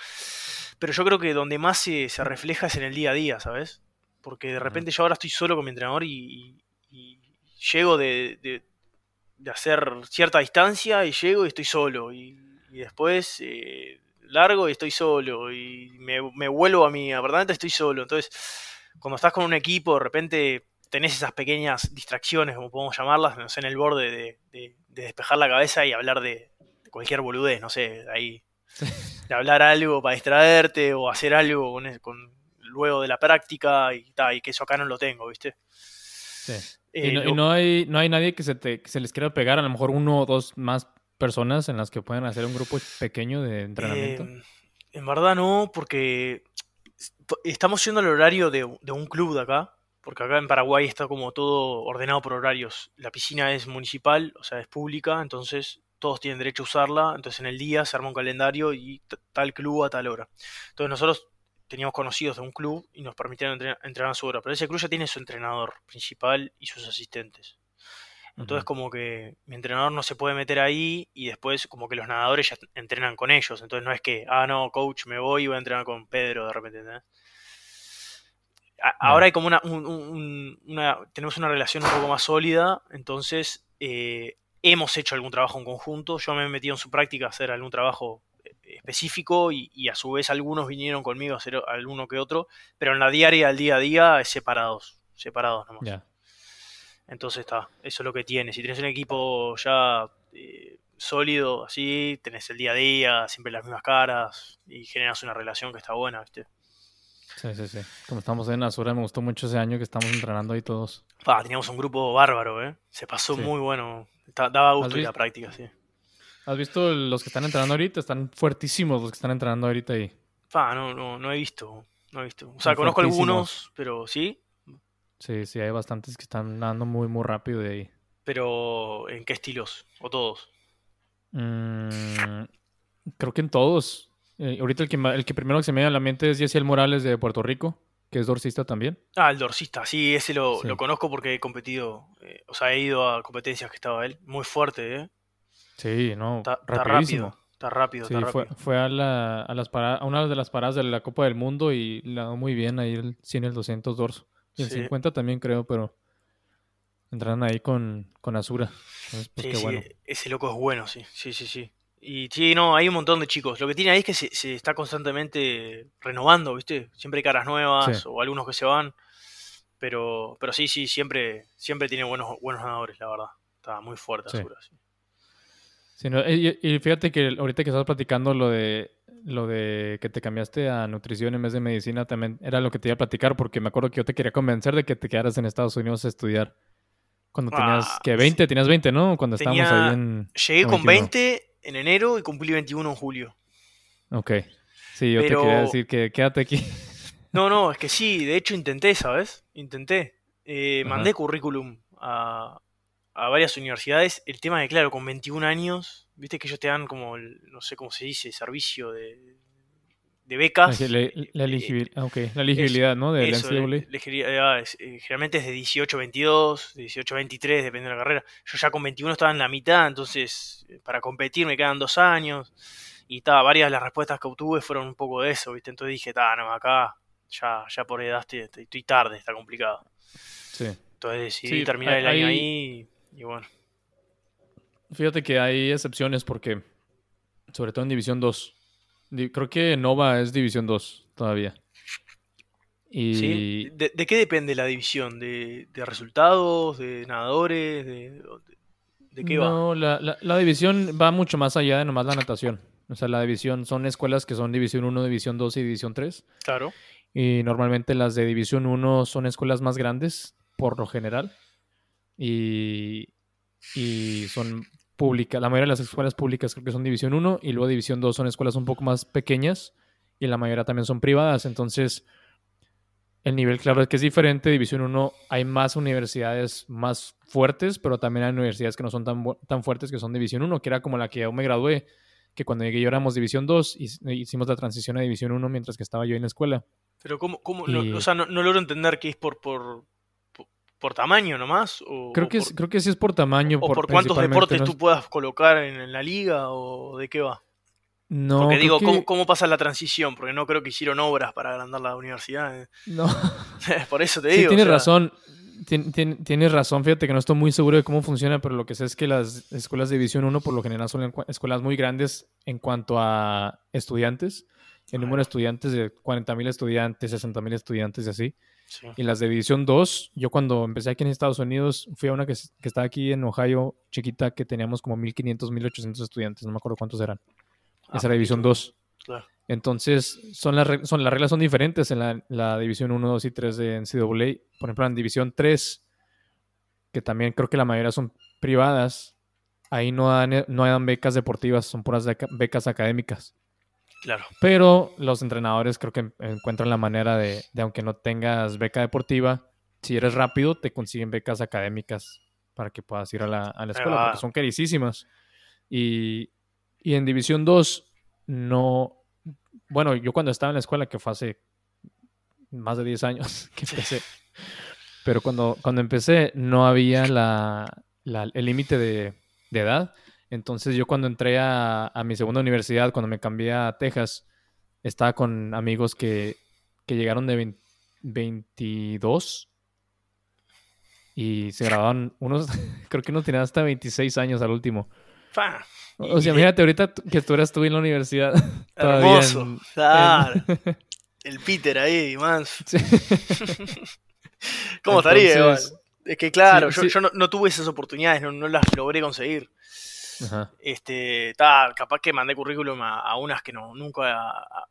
Pero yo creo que donde más se, refleja es en el día a día, ¿sabes? Porque de repente yo ahora estoy solo con mi entrenador y, llego de, hacer cierta distancia y llego y estoy solo. Y, después eh, largo y estoy solo. Y me, me vuelvo a mi apartamento estoy solo. Entonces, cuando estás con un equipo, de repente tenés esas pequeñas distracciones, como podemos llamarlas, no sé, en el borde de, despejar la cabeza y hablar de, cualquier boludez, no sé, ahí. De hablar algo para distraerte o hacer algo con, luego de la práctica y, y que eso acá no lo tengo, ¿viste? Sí. y, eh, no, hay, no hay nadie que se, te, se les quiera pegar, a lo mejor uno o dos más personas en las que puedan hacer un grupo pequeño de entrenamiento. Em, en verdad no, porque estamos yendo al horario de, de un club de acá, porque acá en Paraguay está como todo ordenado por horarios. La piscina es municipal, o sea, es pública, entonces todos tienen derecho a usarla, entonces en el día se arma un calendario y tal club a tal hora. Entonces nosotros teníamos conocidos de un club y nos permitieron entrenar, a su hora, pero ese club ya tiene su entrenador principal y sus asistentes. Entonces como que mi entrenador no se puede meter ahí y después como que los nadadores ya entrenan con ellos. Entonces no es que, ah, no, coach, me voy y voy a entrenar con Pedro de repente. ¿entendés? Ahora hay como una, tenemos una relación un poco más sólida, entonces eh, hemos hecho algún trabajo en conjunto, yo me he metido en su práctica a hacer algún trabajo eh, específico y, y a su vez algunos vinieron conmigo a hacer alguno que otro, pero en la diaria, al día a día, es separados, separados nomás. Entonces está, eso es lo que tiene. Si tienes un equipo ya eh, sólido, así, tenés el día a día, siempre las mismas caras y generas una relación que está buena, ¿viste? Sí, sí, sí. Como estamos en Azura, me gustó mucho ese año que estamos entrenando ahí todos. Pa, teníamos un grupo bárbaro, ¿eh? Se pasó Sí. muy bueno. Daba gusto ¿Has ir a práctica, sí. ¿Has visto los que están entrenando ahorita? Están fuertísimos los que están entrenando ahorita ahí. Pa, no, no, no he visto. No he visto. O sea, conozco algunos, pero sí. Sí, sí, hay bastantes que están dando muy, muy rápido de ahí. Pero ¿en qué estilos? ¿O todos? Mm, creo que en todos. Eh, ahorita el que, el que primero que se me viene a la mente es Yesiel Morales de Puerto Rico, que es dorsista también. Ah, el dorsista, sí, ese lo, Sí. lo conozco porque he competido, eh, o sea, he ido a competencias que estaba él. Muy fuerte, ¿eh? Sí, no, Está, rápido, está rápido, Sí, está fue, rápido. fue a, la, a, las para- a una de las paradas de la Copa del Mundo y la dio muy bien ahí el 100 y el 200 dorso. Y el Sí. 50 también creo, pero entraron ahí con, con Azura. Entonces, pues Sí, qué bueno. ese loco es bueno, sí, sí, sí, sí. Y sí, no, hay un montón de chicos. Lo que tiene ahí es que se, se está constantemente renovando, ¿viste? Siempre hay caras nuevas Sí. o algunos que se van. Pero, pero sí, sí, siempre, siempre tiene buenos, buenos nadadores, la verdad. Está muy fuerte Sí. Azura, sí. Sí, no, y, y fíjate que ahorita que estás platicando lo de lo de que te cambiaste a nutrición en vez de medicina, también era lo que te iba a platicar, porque me acuerdo que yo te quería convencer de que te quedaras en Estados Unidos a estudiar. Cuando tenías, Ah, que 20, tenías 20, ¿no? Cuando estábamos ahí en... Llegué con 21. 20 en enero y cumplí 21 en julio. Ok. Sí, yo te quería decir que quédate aquí. No, no, es que sí, de hecho intenté, ¿sabes? Intenté. Eh, mandé currículum a, a varias universidades. El tema de, claro, con 21 años, viste que ellos te dan como, el- no sé cómo se dice, servicio de, de becas. La, la Eh, elegibil- ah, la elegibilidad, ¿no? Eso, elegibilidad es, eh, generalmente es de 18-22, de 18-23, depende de la carrera. Yo ya con 21 estaba en la mitad, entonces eh, para competir me quedan dos años. Y ta, varias de las respuestas que obtuve fueron un poco de eso, ¿viste? Entonces dije, ta, no, acá ya, ya por edad estoy, tarde, está complicado. Sí. Entonces decidí Sí, terminar hay- el año hay- ahí y bueno. Fíjate que hay excepciones porque, sobre todo en División 2, di- creo que Nova es División 2 todavía. Y ¿sí? ¿De, de qué depende la división? ¿De, de resultados? ¿De nadadores? ¿De, de qué va? no, la, la- la división va mucho más allá de nomás la natación. O sea, la división son escuelas que son División 1, División 2 y División 3. Claro. Y normalmente las de División 1 son escuelas más grandes, por lo general. Y, y son públicas. La mayoría de las escuelas públicas creo que son División 1. Y luego División 2 son escuelas un poco más pequeñas. Y la mayoría también son privadas. Entonces, el nivel, claro, es que es diferente. División 1 hay más universidades más fuertes, pero también hay universidades que no son tan, tan fuertes que son División 1, que era como la que yo me gradué. Que cuando llegué yo éramos División 2 y hicimos la transición a División 1 mientras que estaba yo en la escuela. Pero ¿cómo, cómo no, o sea, no, no logro entender que es por, por, por, tamaño nomás? O, Creo o que, por, es, creo que sí es por tamaño. o por cuántos deportes ¿no? tú puedas colocar en, en la liga o de qué va. No, Porque digo, que- ¿cómo, ¿cómo pasa la transición? Porque no creo que hicieron obras para agrandar la universidad. no. por eso te Sí, digo. o tienes sea, razón. Tien- tien- tienes razón, fíjate que no estoy muy seguro de cómo funciona, pero lo que sé es que las escuelas de División 1 por lo general son escuelas muy grandes en cuanto a estudiantes. El número de estudiantes de 40.000 estudiantes, 60.000 estudiantes y así. Sí. Y las de División 2, yo cuando empecé aquí en Estados Unidos, fui a una que, es- que está aquí en Ohio, chiquita, que teníamos como 1.500, 1.800 estudiantes, no me acuerdo cuántos eran. Ah, Esa era División poquito, 2. claro. Entonces, son las, son, las reglas son diferentes en la, la División 1, 2 y 3 de NCAA. Por ejemplo, en División 3, que también creo que la mayoría son privadas, ahí no dan, no dan becas deportivas, son puras beca- becas académicas. Claro. Pero los entrenadores creo que en- encuentran la manera de, de, aunque no tengas beca deportiva, si eres rápido, te consiguen becas académicas para que puedas ir a la, a la escuela, porque son carísimas. Y, y en División 2, no. Bueno, yo cuando estaba en la escuela, que fue hace más de 10 años que empecé, pero cuando, cuando empecé no había la, la- el límite de, de edad. Entonces yo cuando entré a, a mi segunda universidad, cuando me cambié a Texas, estaba con amigos que, que llegaron de 20 22 y se graduaron unos, creo que uno tenía hasta 26 años al último. Fa. O sea, imagínate ahorita que tú eras tú en la universidad. Hermoso. en- Claro. El Peter ahí, man. Sí. ¿Cómo estaría? igual? Es que claro, Sí, yo, sí. yo no, no tuve esas oportunidades, no, no las logré conseguir. Ajá. Este, ta, capaz que mandé currículum a, a unas que no, nunca a-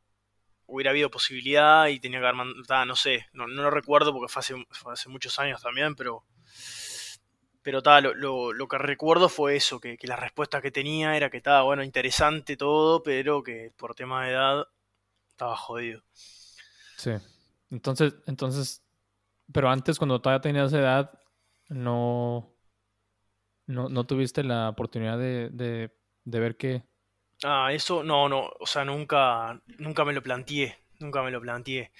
hubiera habido posibilidad y tenía que haber mandado, no sé, no, no lo recuerdo porque fue hace, fue hace muchos años también, pero pero ta, lo, lo- lo que recuerdo fue eso, que, que la respuesta que tenía era que estaba, bueno, interesante todo, pero que por tema de edad estaba jodido. Sí. Entonces, entonces, pero antes cuando todavía tenías edad, no, no, no tuviste la oportunidad de, de, de ver que... Ah, eso no, no, o sea, nunca, nunca me lo planteé, nunca me lo planteé.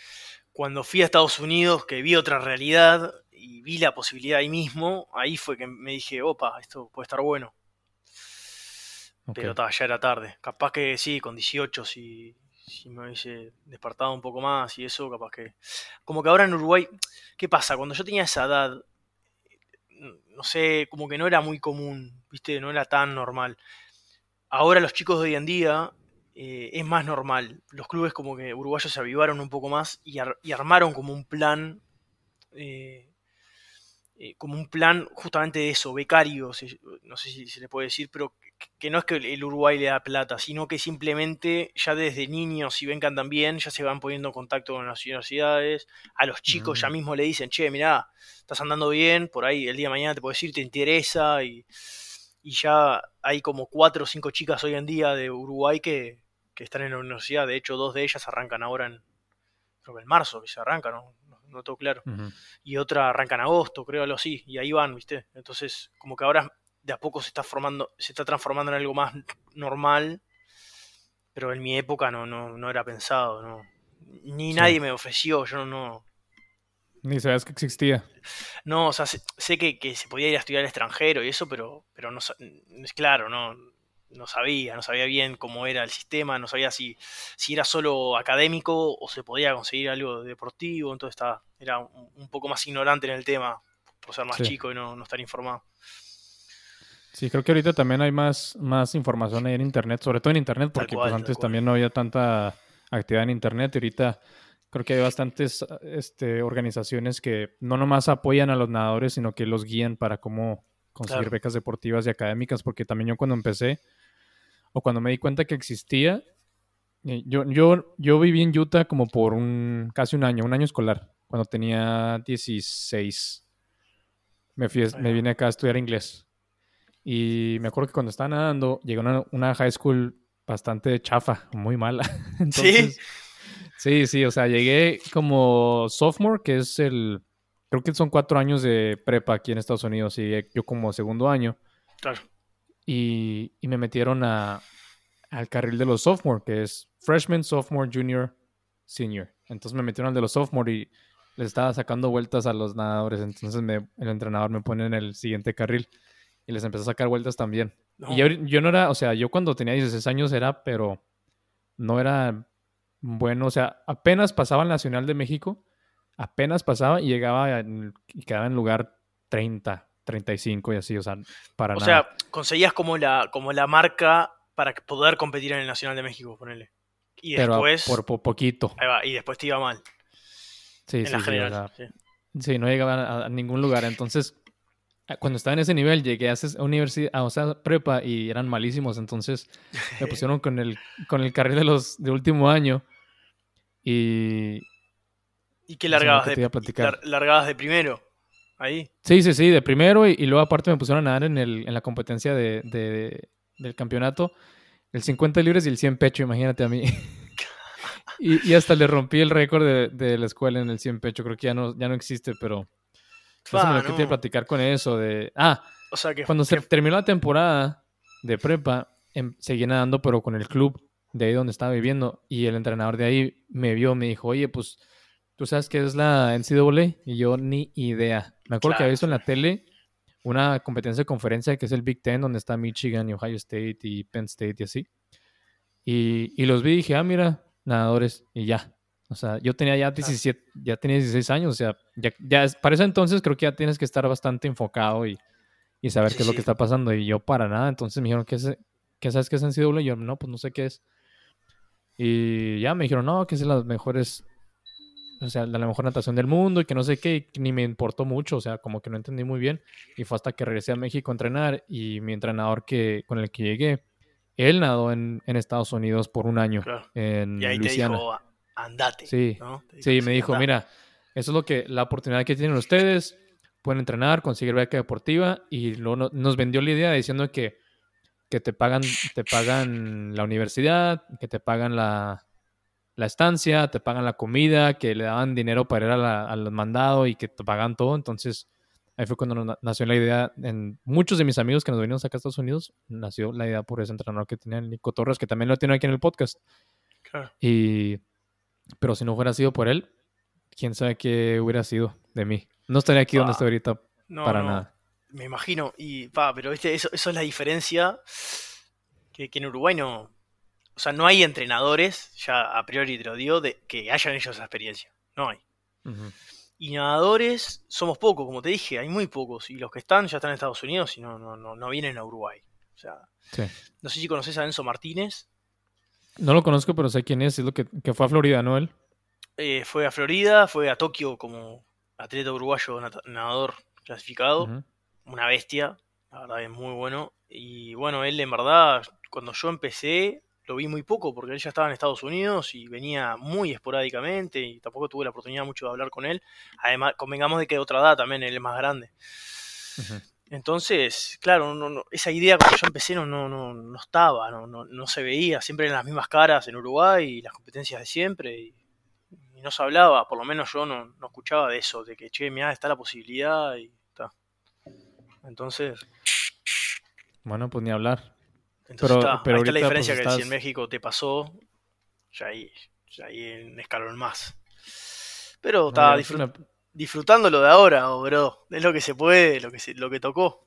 Cuando fui a Estados Unidos, que vi otra realidad y vi la posibilidad ahí mismo, ahí fue que me dije, opa, esto puede estar bueno. Pero ta, ya era tarde. Capaz que sí, con 18, si, si me hubiese despertado un poco más y eso, capaz que... Como que ahora en Uruguay, ¿qué pasa? Cuando yo tenía esa edad, no sé, como que no era muy común, ¿viste? No era tan normal. Ahora los chicos de hoy en día eh, es más normal. Los clubes como que uruguayos se avivaron un poco más y, ar- y armaron como un plan, eh, eh, como un plan justamente de eso, becario, no sé si se le puede decir, pero que, no es que el Uruguay le da plata, sino que simplemente ya desde niños, si ven que andan bien, ya se van poniendo en contacto con las universidades. A los chicos ya Mm. mismo le dicen, che, mirá, estás andando bien, por ahí el día de mañana te puedo decir, te interesa y y ya hay como cuatro o cinco chicas hoy en día de Uruguay que, que están en la universidad. De hecho, dos de ellas arrancan ahora en, creo que en marzo, que se arrancan, no, no, tengo claro. Y otra arranca en agosto, creo, algo así. Y ahí van, ¿viste? Entonces, como que ahora de a poco se está formando, se está transformando en algo más normal. Pero en mi época no, no, no era pensado, no. Ni Sí. nadie me ofreció, yo no, Ni sabías que existía. No, o sea, sé, sé que, que se podía ir a estudiar al extranjero y eso, pero, pero no, es claro, no, no sabía, no sabía bien cómo era el sistema, no sabía si, si era solo académico o se podía conseguir algo deportivo, entonces estaba, era un, un poco más ignorante en el tema, por ser más Sí. chico y no, no estar informado. Sí, creo que ahorita también hay más, más información ahí en internet, sobre todo en internet, porque cual, pues antes también no había tanta actividad en internet y ahorita creo que hay bastantes este, organizaciones que no nomás apoyan a los nadadores, sino que los guían para cómo conseguir Claro. becas deportivas y académicas, porque también yo cuando empecé, o cuando me di cuenta que existía, eh, yo, yo, yo viví en Utah como por un casi un año, un año escolar, cuando tenía 16. Me, fui, me vine acá a estudiar inglés. Y me acuerdo que cuando estaba nadando, llegué a una, una high school bastante chafa, muy mala. Entonces, sí, sí, o sea, llegué como sophomore, que es el, creo que son cuatro años de prepa aquí en Estados Unidos, y yo como segundo año, Claro, y, y me metieron a, al carril de los sophomore, que es freshman, sophomore, junior, senior. Entonces me metieron al de los sophomore y les estaba sacando vueltas a los nadadores, entonces me- el entrenador me pone en el siguiente carril y les empezó a sacar vueltas también. no, Y yo, yo no era, o sea, yo cuando tenía 16 años era, pero no era bueno, o sea, apenas pasaba el Nacional de México, apenas pasaba y llegaba en- y quedaba en lugar 30, 35 y así, o sea, para o nada. sea, conseguías como la, como la marca para poder competir en el Nacional de México, ponele. Y pero después, por, po- poquito. ahí va, y después te iba mal, Sí, en sí, la sí, o general. sea, sí. sí, no llegaba a, a ningún lugar. Entonces, cuando estaba en ese nivel, llegué a universidad, o sea, prepa y eran malísimos. Entonces, me pusieron con el, con el carril de los de último año y, ¿Y qué No sé, largabas ¿qué de, lar- largabas de primero? Ahí. Sí, sí, sí, de primero y, y luego aparte me pusieron a nadar en, el, en la competencia de, de- del campeonato, el 50 libres y el 100 pecho, imagínate a mí. y, y hasta le rompí el récord de, de la escuela en el 100 pecho, creo que ya no, ya no existe, pero... Me lo quería no. platicar con eso de... Ah, O sea que cuando se terminó la temporada de prepa, em- seguí nadando, pero con el club de ahí donde estaba viviendo. Y el entrenador de ahí me vio, me dijo, oye, pues, ¿tú sabes qué es la NCAA? Y yo ni idea. Me acuerdo que había visto en la tele una competencia de conferencia que es el Big Ten, donde está Michigan y Ohio State y Penn State y así. Y, y los vi y dije, ah, mira, nadadores, y ya. O sea, yo tenía ya 17, ya tenía 16 años, o sea, ya, ya es- para ese entonces creo que ya tienes que estar bastante enfocado y, y saber Sí, qué es lo que está pasando. Y yo para nada, entonces me dijeron, ¿qué, es, ¿qué sabes qué es NCAA? Y yo, no, pues no sé qué es. Y ya me dijeron, no, que es de las mejores, o sea, la mejor natación del mundo y que no sé qué, y ni me importó mucho, o sea, como que no entendí muy bien. Y fue hasta que regresé a México a entrenar y mi entrenador que, con el que llegué, él nadó en, en Estados Unidos por un año, Claro. en Y ahí Luisiana. te dijo, andate. Sí, ¿no? Sí, me dijo, "Andá". mira, eso es lo que la oportunidad que tienen ustedes, pueden entrenar, conseguir beca deportiva y luego no- nos vendió la idea diciendo que, que te pagan te pagan la universidad, que te pagan la, la estancia, te pagan la comida, que le daban dinero para ir a la- al mandado y que te pagan todo, entonces ahí fue cuando nos nació la idea en muchos de mis amigos que nos venimos acá a Estados Unidos, nació la idea por ese entrenador que tenía Nico Torres, que también lo tiene aquí en el podcast. Claro. Y, pero si no hubiera sido por él, quién sabe qué hubiera sido de mí. No estaría aquí donde estoy ahorita No, para no, nada. Me imagino. Y, pa, pero viste, eso, eso es la diferencia que, que en Uruguay no. O sea, no hay entrenadores, ya a priori te lo digo, de que hayan hecho esa experiencia. No hay. Y nadadores somos pocos, como te dije, hay muy pocos. Y los que están ya están en Estados Unidos y no, no, no, no vienen a Uruguay. O sea, Sí. no sé si conoces a Enzo Martínez. No lo conozco, pero sé quién es. Es lo que, que fue a Florida, ¿no? Él. Eh, fue a Florida, fue a Tokio como atleta uruguayo nadador clasificado. Una bestia, la verdad es muy bueno. Y bueno, él en verdad, cuando yo empecé, lo vi muy poco porque él ya estaba en Estados Unidos y venía muy esporádicamente y tampoco tuve la oportunidad mucho de hablar con él. Además, convengamos de que de otra edad también, él es más grande. Entonces, claro, no- no- esa idea cuando yo empecé no, no, no, no estaba, no, no, no se veía, siempre eran las mismas caras en Uruguay y las competencias de siempre. Y, y no se hablaba, por lo menos yo no, no escuchaba de eso, de que, che, mirá, está la posibilidad y está. Entonces, Bueno, pues ni hablar. entonces Pero- está. pero ahí está la ahorita, diferencia pues, que si en México te pasó, ya ahí, ya ahí en escalón más. Pero está disfrut- una- disfrutándolo de ahora, oh, bro. Es lo que se puede, lo que se, lo que tocó.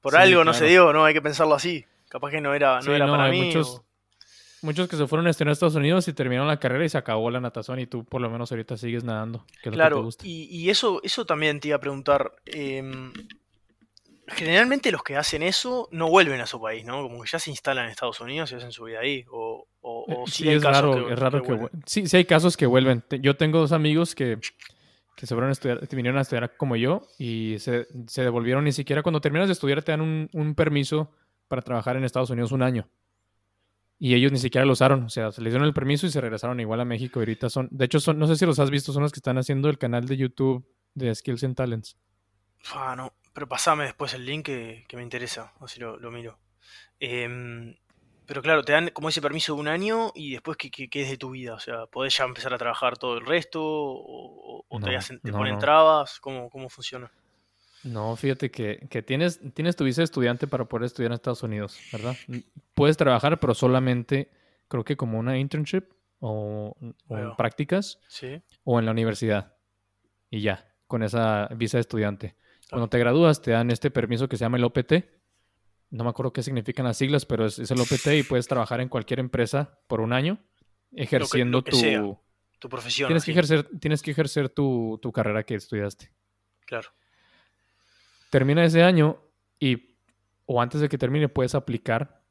Por Sí, algo no se dio, ¿no? Hay que pensarlo así. Capaz que no era, no Sí, era no, para mí. muchos- o- Muchos que se fueron a estudiar a Estados Unidos y terminaron la carrera y se acabó la natación y tú por lo menos ahorita sigues nadando, que es lo que te Claro, gusta. y, y eso, eso también te iba a preguntar. em, generalmente los que hacen eso no vuelven a su país, ¿no? Como que ya se instalan en Estados Unidos y hacen su vida ahí. O, o, Eh, o sí sí, hay es casos raro, que- es raro que que, vuelven. vu- sí, sí hay casos que vuelven. Yo tengo dos amigos que, que se fueron a estudiar, vinieron a estudiar como yo y se, se devolvieron ni siquiera cuando terminas de estudiar te dan un, un permiso para trabajar en Estados Unidos un año. Y ellos ni siquiera lo usaron, o sea, se les dieron el permiso y se regresaron igual a México. Y ahorita son, de hecho, son, no sé si los has visto, son los que están haciendo el canal de YouTube de Skills and Talents. Ah, no. Pero pasame después el link que, que me interesa, así lo, lo miro. Em, pero claro, te dan como ese permiso de un año y después ¿qué, qué, qué es de tu vida? O sea, ¿podés ya empezar a trabajar todo el resto? ¿O, o te, hacen- te no, ponen no. trabas? ¿Cómo, cómo funciona? No, fíjate que, que tienes, tienes tu visa de estudiante para poder estudiar en Estados Unidos, ¿verdad? Puedes trabajar, pero solamente creo que como una internship o, o en prácticas Sí. o en la universidad. Y ya, con esa visa de estudiante. Cuando te gradúas te dan este permiso que se llama el OPT. No me acuerdo qué significan las siglas, pero es, es el OPT y puedes trabajar en cualquier empresa por un año ejerciendo lo que tu... sea. Tu profesión. Tienes que ejercer, tienes que ejercer tu, tu carrera que estudiaste. Claro. termina ese año y o antes de que termine puedes aplicar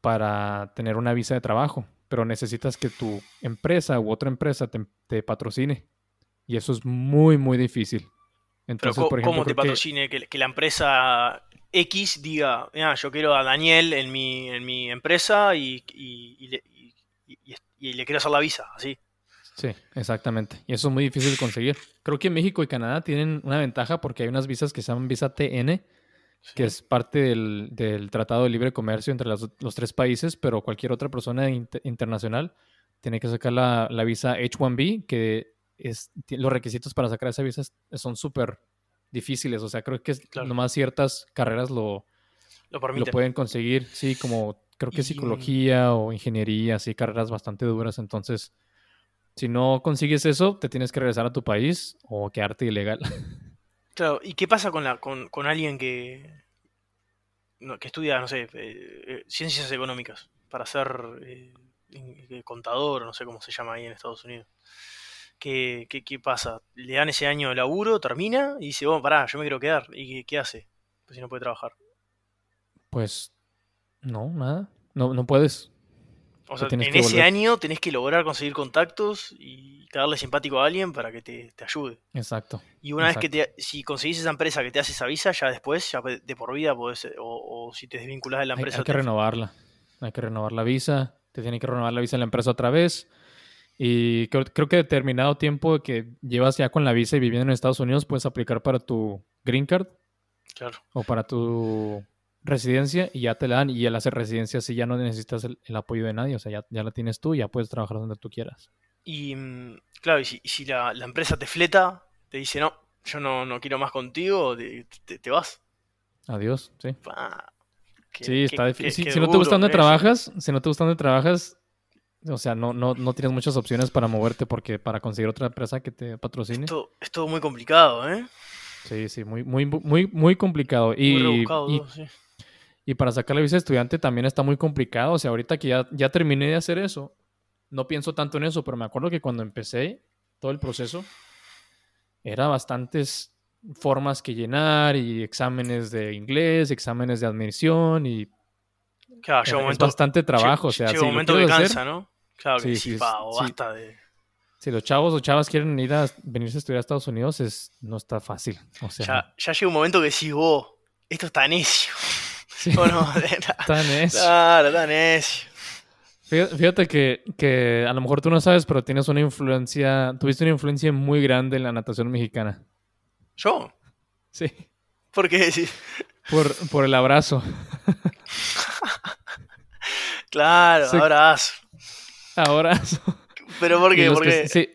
para tener una visa de trabajo, pero necesitas que tu empresa u otra empresa te, te patrocine y eso es muy muy difícil. Entonces, co- por ejemplo, ¿cómo te que- patrocine? Que... que la empresa X diga, "Mirá, yo quiero a Daniel en mi, en mi empresa y, y- y le, y- quiero hacer la visa, así. Sí, exactamente. Y eso es muy difícil de conseguir. Creo que México y Canadá tienen una ventaja porque hay unas visas que se llaman visa TN, que es parte del, del Tratado de Libre Comercio entre las- los tres países, pero cualquier otra persona inter- internacional tiene que sacar la, la visa H1B, que es, los requisitos para sacar esa visa son súper difíciles. O sea, creo que Claro. nomás ciertas carreras lo, Lo lo pueden conseguir. Sí, como creo que Y- psicología o ingeniería, sí, carreras bastante duras. Entonces, si no consigues eso, te tienes que regresar a tu país o quedarte ilegal. Claro, ¿y qué pasa con, la, con, con alguien que, no, que estudia, no sé, eh, eh, ciencias económicas para ser eh, eh, contador, no sé cómo se llama ahí en Estados Unidos? ¿Qué, qué, qué pasa? ¿Le dan ese año de laburo, termina y dice, bueno, pará, yo me quiero quedar? ¿Y qué, qué hace? Pues si no puede trabajar. Pues no, nada. No, no puedes. O sea, en ese volver. año tenés que lograr conseguir contactos y darle simpático a alguien para que te, te ayude. Exacto. Y una vez que te, si conseguís esa empresa que te hace esa visa, ya después, ya de por vida podés, o, o si te desvinculás de la Hay, empresa. hay que te- renovarla. Hay que renovar la visa. Te tiene que renovar la visa en la empresa otra vez. Y creo, creo que determinado tiempo que llevas ya con la visa y viviendo en Estados Unidos, puedes aplicar para tu green card Claro. o para tu residencia y ya te la dan. Y al hacer residencia, sí ya no necesitas el, el apoyo de nadie. O sea, ya, ya la tienes tú y ya puedes trabajar donde tú quieras. Y mm, claro, y si, y si la, la empresa te fleta, te dice, no, yo no, no quiero más contigo, te, te- te vas. Adiós, sí. Qué- Sí, qué- está difícil. Si no te gusta donde trabajas, si no te gusta donde trabajas, o sea, no, no, no tienes muchas opciones para moverte porque para conseguir otra empresa que te patrocine. Esto, es todo muy complicado, ¿eh? Sí, sí, muy, muy, muy, muy complicado. Muy Y, rebuscado y, sí. y para sacar la visa de estudiante también está muy complicado. O sea, ahorita que ya, ya terminé de hacer eso, no pienso tanto en eso, pero me acuerdo que cuando empecé todo el proceso, era bastantes formas que llenar y exámenes de inglés, exámenes de admisión y Claro, es momento, bastante trabajo. O sea, si un lo momento que quieres hacer- cansa, ¿no? Claro que Sí, sí, sí, pa, o sí. basta de... si los chavos o chavas quieren ir a venirse a estudiar a Estados Unidos, es, no está fácil. O sea, Ya, ya llega un momento que decís vos, esto está necio. sí, o no, tan es. claro, está necio. Fíjate, que, que a lo mejor tú no sabes, pero tienes una influencia, tuviste una influencia muy grande en la natación mexicana. ¿Yo? Sí. ¿Por qué? Por, por el abrazo. Claro, abrazo. Abrazo. Pero ¿por qué? Porque que- sí,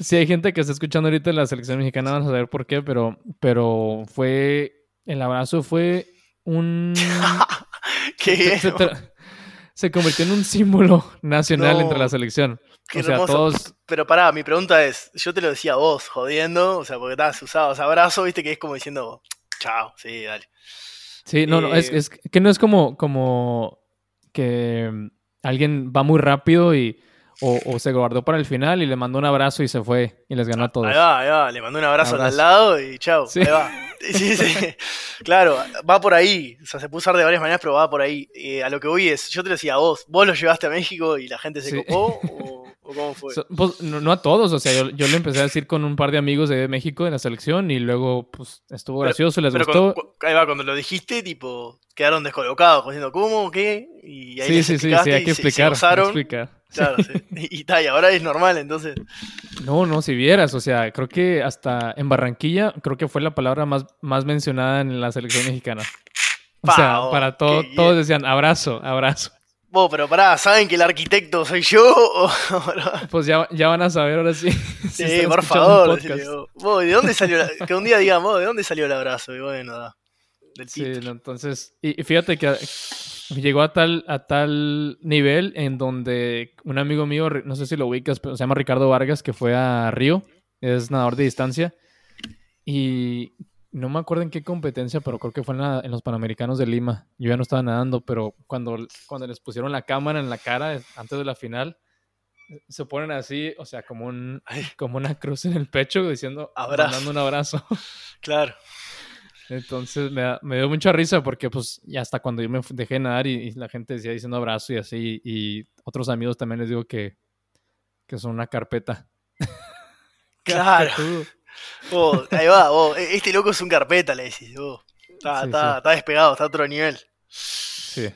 sí, hay gente que está escuchando ahorita la selección mexicana, van a saber por qué, pero, pero fue, el abrazo fue un... qué se, se bien, tra- se convirtió en un símbolo nacional No, entre la selección. qué o sea, hermoso. todos... Pero pará, mi pregunta es, yo te lo decía a vos, jodiendo, o sea, porque estabas usado, o sea, abrazo, viste que es como diciendo, chao, sí, dale. Sí, no, no, es, Eh, es que no es como, como que alguien va muy rápido y o, o se guardó para el final y le mandó un abrazo y se fue y les ganó a todos. Ahí va, ahí va, le mandó un abrazo, al lado y chao, Sí. ahí va. Sí, sí, claro, va por ahí, o sea, se puede usar de varias maneras, pero va por ahí. Eh, a lo que voy es, yo te lo decía a vos, vos lo llevaste a México y la gente se copó, o, o cómo fue. So- pues, no, no a todos, o sea, yo, yo le empecé a decir con un par de amigos de México de la selección y luego pues estuvo Pero- gracioso, les Pero gustó. cuando, cu- ahí va, cuando lo dijiste, tipo, quedaron descolocados, diciendo, ¿cómo? ¿Qué? Y ahí Sí, les sí, sí, sí, hay que se- se explicar. explicar. Claro, sí. Y, y, ta, y ahora es normal, entonces. No, no, si vieras, o sea, creo que hasta en Barranquilla, creo que fue la palabra más, más mencionada en la selección mexicana. O sea, para todo, todos decían abrazo, abrazo. Vos, pero pará, ¿saben que el arquitecto soy yo? Pues ya, ya van a saber ahora sí. si Sí, están por favor. vos. Vos, ¿de dónde salió? la- que un día digan, vos, ¿de dónde salió el abrazo? Y bueno, da, del Sí, no, entonces, y, y fíjate que llegó a tal, a tal nivel en donde un amigo mío, no sé si lo ubicas, pero se llama Ricardo Vargas, que fue a Río, es nadador de distancia, y no me acuerdo en qué competencia, pero creo que fue en, la- en los Panamericanos de Lima. Yo ya no estaba nadando, pero cuando, cuando les pusieron la cámara en la cara eh, antes de la final, se ponen así, o sea, como, un, como una cruz en el pecho diciendo, Abrazo. mandando un abrazo. Claro. Entonces me, da- me dio mucha risa porque pues ya hasta cuando yo me dejé de nadar y, y la gente decía diciendo abrazo y así y otros amigos también les digo que, que son una carpeta. Claro. Vos, ahí va, e- Este loco es un carpeta, le decís. Vos. Está, Sí, está, sí. está despegado, está a otro nivel. Sí.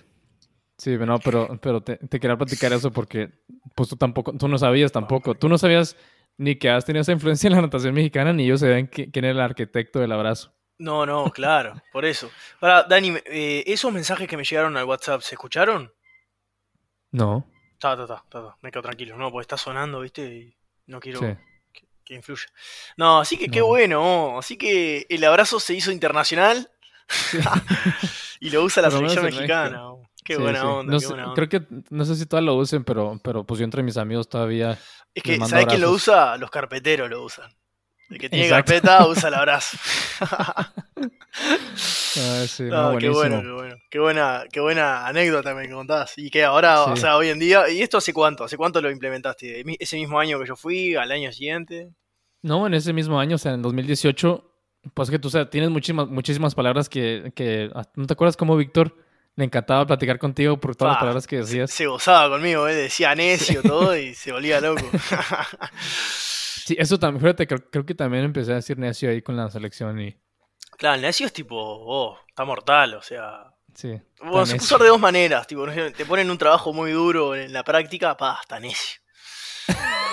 Sí, no, pero, pero te, te quería platicar eso porque pues tú tampoco, tú no sabías tampoco, tú no sabías ni que has tenido esa influencia en la natación mexicana ni ellos sabían que- quién era el arquitecto del abrazo. No, no, claro, por eso. Ahora, Dani, eh, esos mensajes que me llegaron al WhatsApp, ¿se escucharon? No. Está, está, está, está, está, me quedo tranquilo, no, porque está sonando, ¿viste? Y no quiero Sí. Que, influya. No, así que qué No. bueno, así que el abrazo se hizo internacional y lo usa la selección mexicana. Qué Sí, buena sí. onda, No qué sé, buena onda. Creo que, no sé si todas lo usen, pero, pero pues yo entre mis amigos todavía Es que, ¿sabes quién lo usa? Los carpeteros lo usan. El que tiene Exacto. carpeta usa el abrazo. Ah, sí, no, qué bueno, qué bueno. Qué buena, qué buena anécdota me contás. Y que ahora, o sea, hoy en día, ¿y esto hace cuánto? ¿Hace cuánto lo implementaste? ¿Mi- ¿Ese mismo año que yo fui? ¿Al año siguiente? No, en ese mismo año, o sea, en 2018, Pues que tú o sea, tienes muchísimas, muchísimas palabras que, que... ah, ¿No te acuerdas cómo Víctor le encantaba platicar contigo por todas las Pa, palabras que decías? se gozaba conmigo, ¿eh? decía necio todo y se volvía loco. Sí, eso también, fíjate, creo, creo que también empecé a decir necio ahí con la selección y... claro, el necio es tipo, oh, está mortal, o sea. Sí. Bueno, se puede usar de dos maneras, tipo, te ponen un trabajo muy duro en la práctica, pa, está necio.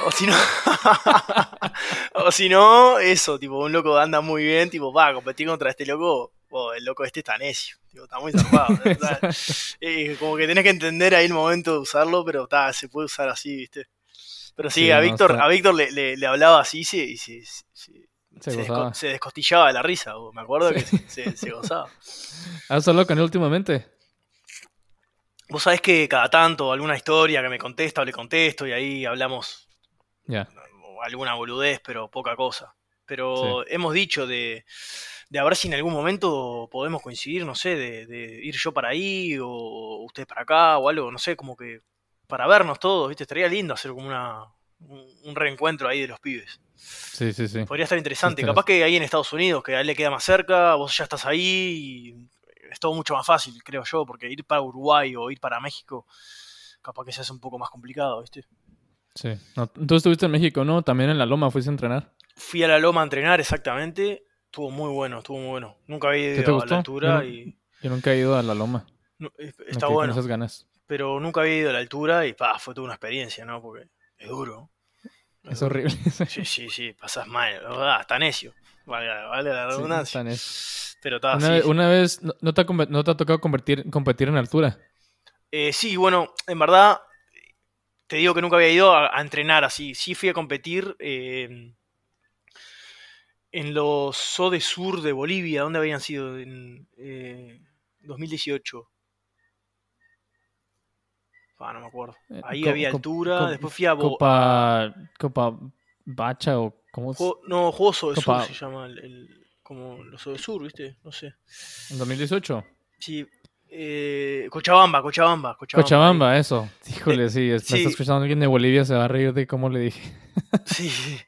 O si no, o si no, eso, tipo, un loco anda muy bien, tipo, va, competir contra este loco, oh, el loco este está necio, tipo, está muy zarpado. eh, como que tenés que entender ahí el momento de usarlo, pero ta, se puede usar así, ¿viste? Pero sí, Sí, a no, Víctor, está- a Víctor le, le- le hablaba así se- y se, se, se- Se se gozaba. desco- se descostillaba de la risa, me acuerdo que se gozaba. ¿Has hablado con él últimamente? Vos sabés que cada tanto alguna historia que me contesta o le contesto y ahí hablamos Ya. o alguna boludez, pero poca cosa. Pero hemos dicho de, de a ver si en algún momento podemos coincidir, no sé, de, de ir yo para ahí o ustedes para acá o algo, no sé, como que para vernos todos, ¿viste? Estaría lindo hacer como una, un, un reencuentro ahí de los pibes. Sí, sí, sí. Podría estar interesante. Sí, Capaz que ahí en Estados Unidos, que a él le queda más cerca, vos ya estás ahí y es todo mucho más fácil, creo yo, porque ir para Uruguay o ir para México, capaz que se hace un poco más complicado, ¿viste? Sí. No, Tú estuviste en México, ¿no? También en La Loma fuiste a entrenar. Fui a la Loma a entrenar exactamente, estuvo muy bueno, estuvo muy bueno. Nunca había ¿Qué te ido a la altura Yo no- y Yo nunca he ido a La Loma. no, está bueno, esas ganas. pero nunca había ido a la altura y pa, fue toda una experiencia, ¿no? Porque es duro. Es horrible. Sí, sí, sí, pasás mal, ah, está necio, vale, vale la Sí, redundancia. tan es- Pero está Una, sí, vez- sí. una vez, no, te ha, conve- no te ha tocado convertir, competir en altura? Eh, sí, bueno, en verdad, te digo que nunca había ido a, a entrenar así. Sí fui a competir eh, en los SODE Sur de Bolivia. ¿Dónde habían sido? En eh, 2018. Ah, no me acuerdo. Eh, Ahí co- había altura. co- Después fui a... Bo- Copa, Copa Bacha o cómo es? No, Juegos SODE Copa- Sur se llama. el- el- como los SODE Sur, ¿viste? No sé. En 2018. Sí. Eh, Cochabamba, Cochabamba, Cochabamba. Cochabamba, eso. Híjole, sí, es- Sí. me está escuchando alguien de Bolivia, se va a reír de cómo le dije. Sí, sí.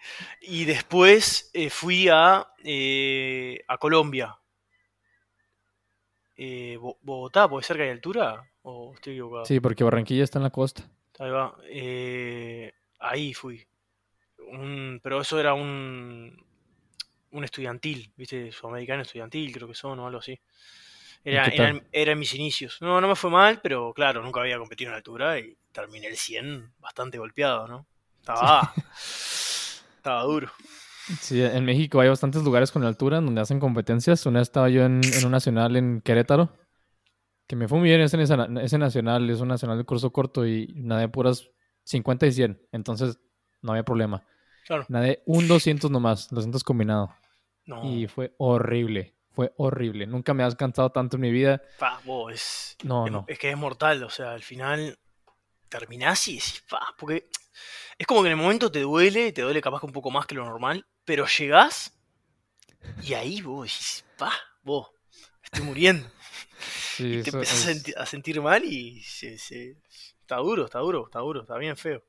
Y después eh, fui a, eh, a Colombia. Eh, Bo- Bogotá, ¿puede ser que hay altura? ¿O estoy equivocado? Sí, porque Barranquilla está en la costa. Ahí va. Eh, ahí fui. Un- pero eso era un, un estudiantil, ¿viste? Sudamericano estudiantil, creo que son, o algo así. Era, eran, eran mis inicios. No, no me fue mal, pero claro, nunca había competido en altura y terminé el 100 bastante golpeado, ¿no? Estaba, estaba duro. Sí, en México hay bastantes lugares con altura donde hacen competencias. Una vez estaba yo en, en un nacional en Querétaro, que me fue muy bien ese, ese nacional, es un nacional de curso corto y nadé puras 50 y 100, entonces no había problema. Claro. Nadé un 200 nomás, 200 combinado. No, Y fue horrible, fue horrible. Nunca me has cansado tanto en mi vida. pa, es, No, es, no. es que es mortal, o sea, al final terminás y decís, pa, porque es como que en el momento te duele, te duele capaz que un poco más que lo normal, pero llegás y ahí vos decís, pa, vos, estoy muriendo. Sí, y te empezás a, sentir mal y se, se- está duro, está duro, está duro, está bien feo.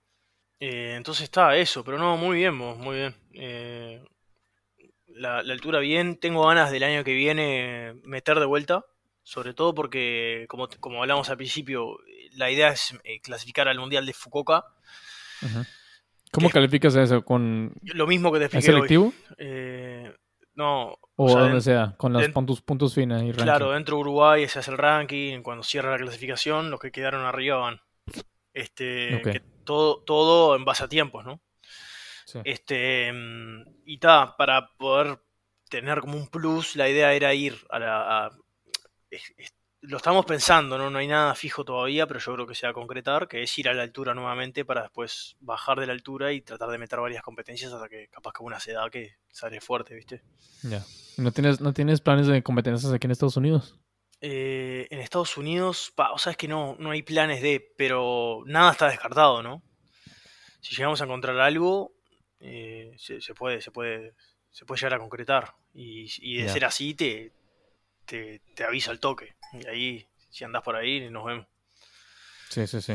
Eh, entonces está eso, pero no, muy bien, vos, muy bien. Eh, la, la altura bien, tengo ganas del año que viene meter de vuelta, sobre todo porque, como, como hablamos al principio, la idea es eh, clasificar al Mundial de Fukuoka. ¿Cómo que- calificas eso? ¿Con Lo mismo que te ¿Es expliqué hoy. selectivo? Eh, no, O, sea, donde sea, con los puntos, puntos finas y ranking. Claro, dentro de Uruguay se hace el ranking, cuando cierra la clasificación, los que quedaron arriba van. Este, que todo, todo en base a tiempos, ¿no? Sí. Este, y ta, para poder tener como un plus, la idea era ir a la. a- es- es- lo estamos pensando, ¿no? No hay nada fijo todavía, pero yo creo que se va a concretar, que es ir a la altura nuevamente para después bajar de la altura y tratar de meter varias competencias hasta que capaz que una se da que sale fuerte, ¿viste? Ya. ¿No tienes, ¿No tienes planes de competencias aquí en Estados Unidos? Eh, en Estados Unidos, pa, o sea, es que no, no hay planes de, pero nada está descartado, ¿no? Si llegamos a encontrar algo, eh, se, se puede, se puede, se puede llegar a concretar. Y, y de ser así, te, te, te aviso al toque. Y ahí, si andás por ahí, nos vemos. Sí, sí, sí.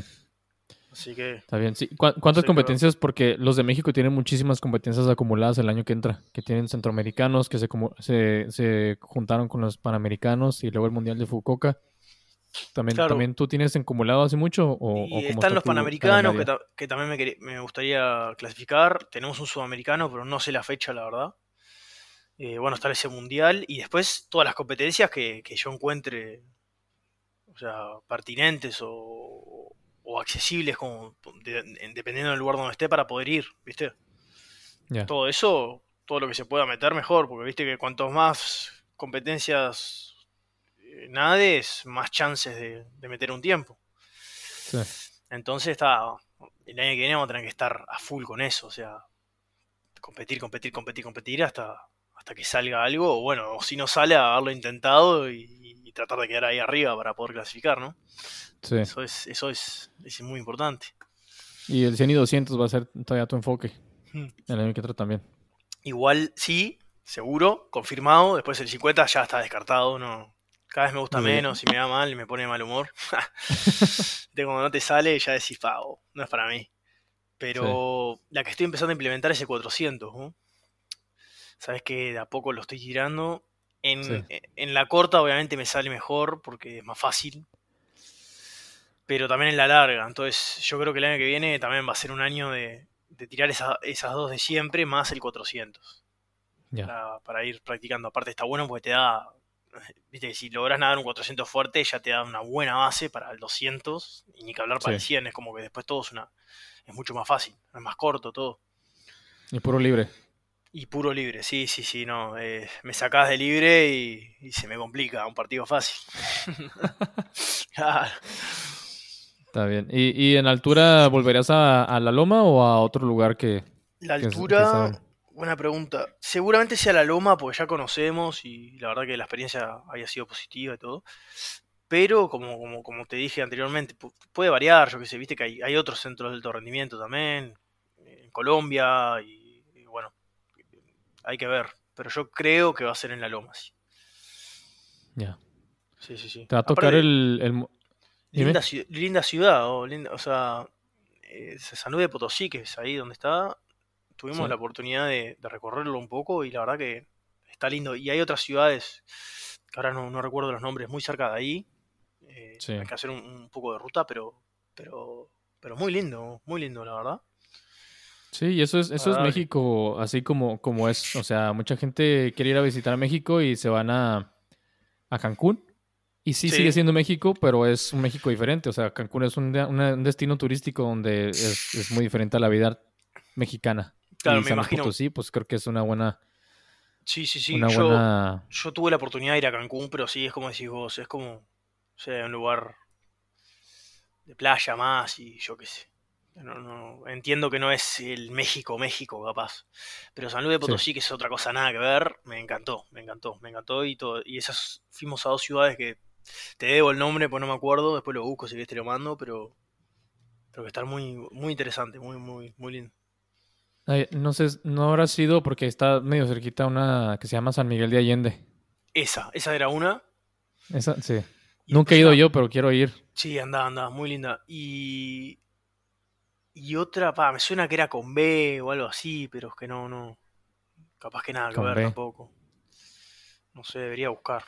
Así que. Está bien, sí. ¿Cuántas Sí, competencias? Porque los de México tienen muchísimas competencias acumuladas el año que entra. Que tienen centroamericanos que se, se, se juntaron con los panamericanos y luego el Mundial de Fukuoka. ¿También, Claro. ¿también tú tienes acumulado hace mucho? O, Y están está los panamericanos que, ta- que también me, me gustaría clasificar. Tenemos un sudamericano, pero no sé la fecha, la verdad. Eh, bueno, está ese mundial. Y después todas las competencias que, que yo encuentre o sea, pertinentes o, o accesibles, como de- en- dependiendo del lugar donde esté, para poder ir, ¿viste? Todo eso, todo lo que se pueda meter mejor, porque viste que cuantos más competencias nades, más chances de, de meter un tiempo. Sí. Entonces está. El año que viene vamos a tener que estar a full con eso. O sea, competir, competir, competir, competir hasta, hasta que salga algo. O bueno, o si no sale, haberlo intentado y, y tratar de quedar ahí arriba para poder clasificar, ¿no? Sí. Eso es, eso es, es muy importante. Y el 100 y 200 va a ser todavía tu enfoque. Hmm. El año que entra también. Igual sí, seguro, confirmado. Después el 50 ya está descartado. No, cada vez me gusta menos y me da mal y me pone de mal humor. de cuando no te sale, ya decís, pavo, no es para mí. Pero la que estoy empezando a implementar es el 400. ¿no? Sabes que de a poco lo estoy tirando. En, Sí. en la corta, obviamente, me sale mejor porque es más fácil. Pero también en la larga. Entonces, yo creo que el año que viene también va a ser un año de, de tirar esa- esas dos de siempre más el 400 Ya. para, para ir practicando. Aparte está bueno porque te da, viste que si logras nadar un 400 fuerte ya te da una buena base para el 200 y ni que hablar para Sí. el 100, es como que después todo es, una, es mucho más fácil, es más corto todo. Y puro libre. Y puro libre, sí, sí, sí, no. eh, me sacás de libre y, y se me complica un partido fácil. Claro. Está bien. ¿Y, y en altura volverías a, a la loma o a otro lugar que... La Que es- que altura. Buena pregunta. Seguramente sea la loma, porque ya conocemos y la verdad que la experiencia haya sido positiva y todo. Pero, como, como, como te dije anteriormente, pu- puede variar. Yo que sé, viste que hay, hay otros centros de alto rendimiento también, en Colombia, y, y bueno, hay que ver. Pero yo creo que va a ser en la loma, sí. Ya. Sí, sí, sí. Te va a tocar Aparte, el... linda, ciu- linda ciudad, o, linda- o sea, eh, San Luis de Potosí, que es ahí donde está, tuvimos Sí. la oportunidad de, de recorrerlo un poco y la verdad que está lindo. Y hay otras ciudades, que ahora no, no recuerdo los nombres, muy cerca de ahí. eh, Sí. Hay que hacer un, un poco de ruta, pero, pero, pero muy lindo, muy lindo, la verdad. Sí, y eso es, eso es. México así como, como es. O sea, mucha gente quiere ir a visitar México y se van a, a Cancún. Y sí, Sí. sigue siendo México, pero es un México diferente. O sea, Cancún es un, destino turístico donde es, es muy diferente a la vida mexicana. Claro, y me San imagino. Potosí, pues creo que es una buena, Sí, sí, sí. una yo, buena. yo tuve la oportunidad de ir a Cancún, pero sí, es como decís vos, es como, o sea, un lugar de playa más y yo qué sé. No, no, entiendo que no es el México, México, capaz. Pero San Luis de Sí. Potosí, que es otra cosa nada que ver, me encantó, me encantó, me encantó. Y todo, y esas fuimos a dos ciudades que te debo el nombre, pues no me acuerdo, después lo busco si querés te lo mando, pero, pero que están muy, muy interesante, muy, muy, muy lindo. Ay, no sé, no habrá sido porque está medio cerquita una que se llama San Miguel de Allende. Esa, esa era una. Esa, sí. Y Nunca he ido yo, pero quiero ir. Sí, anda, anda, muy linda. Y. Y otra, pa, me suena que era con B o algo así, pero es que no, no. Capaz que nada que ver B. tampoco. No sé, debería buscar.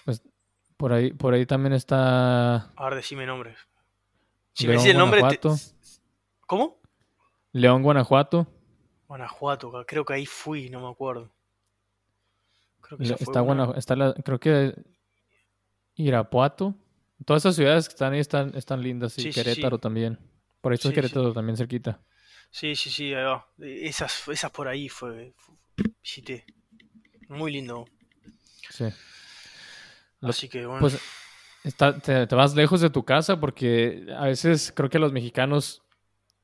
Por ahí, por ahí también está A ver, decime nombres. Si me decís el nombre. te-. ¿Cómo? León, Guanajuato. Guanajuato, creo que ahí fui, no me acuerdo. Creo que esa Está una. Guana- está la, creo que Irapuato. Todas esas ciudades que están ahí están, están lindas. Y Sí, sí, sí. Querétaro también. Por ahí está. Querétaro también cerquita. Sí, sí, sí, ahí va. E- Esas, esas por ahí fue. fu- visité. Muy lindo. Sí. Así que bueno. Pues está, te, te vas lejos de tu casa porque a veces creo que los mexicanos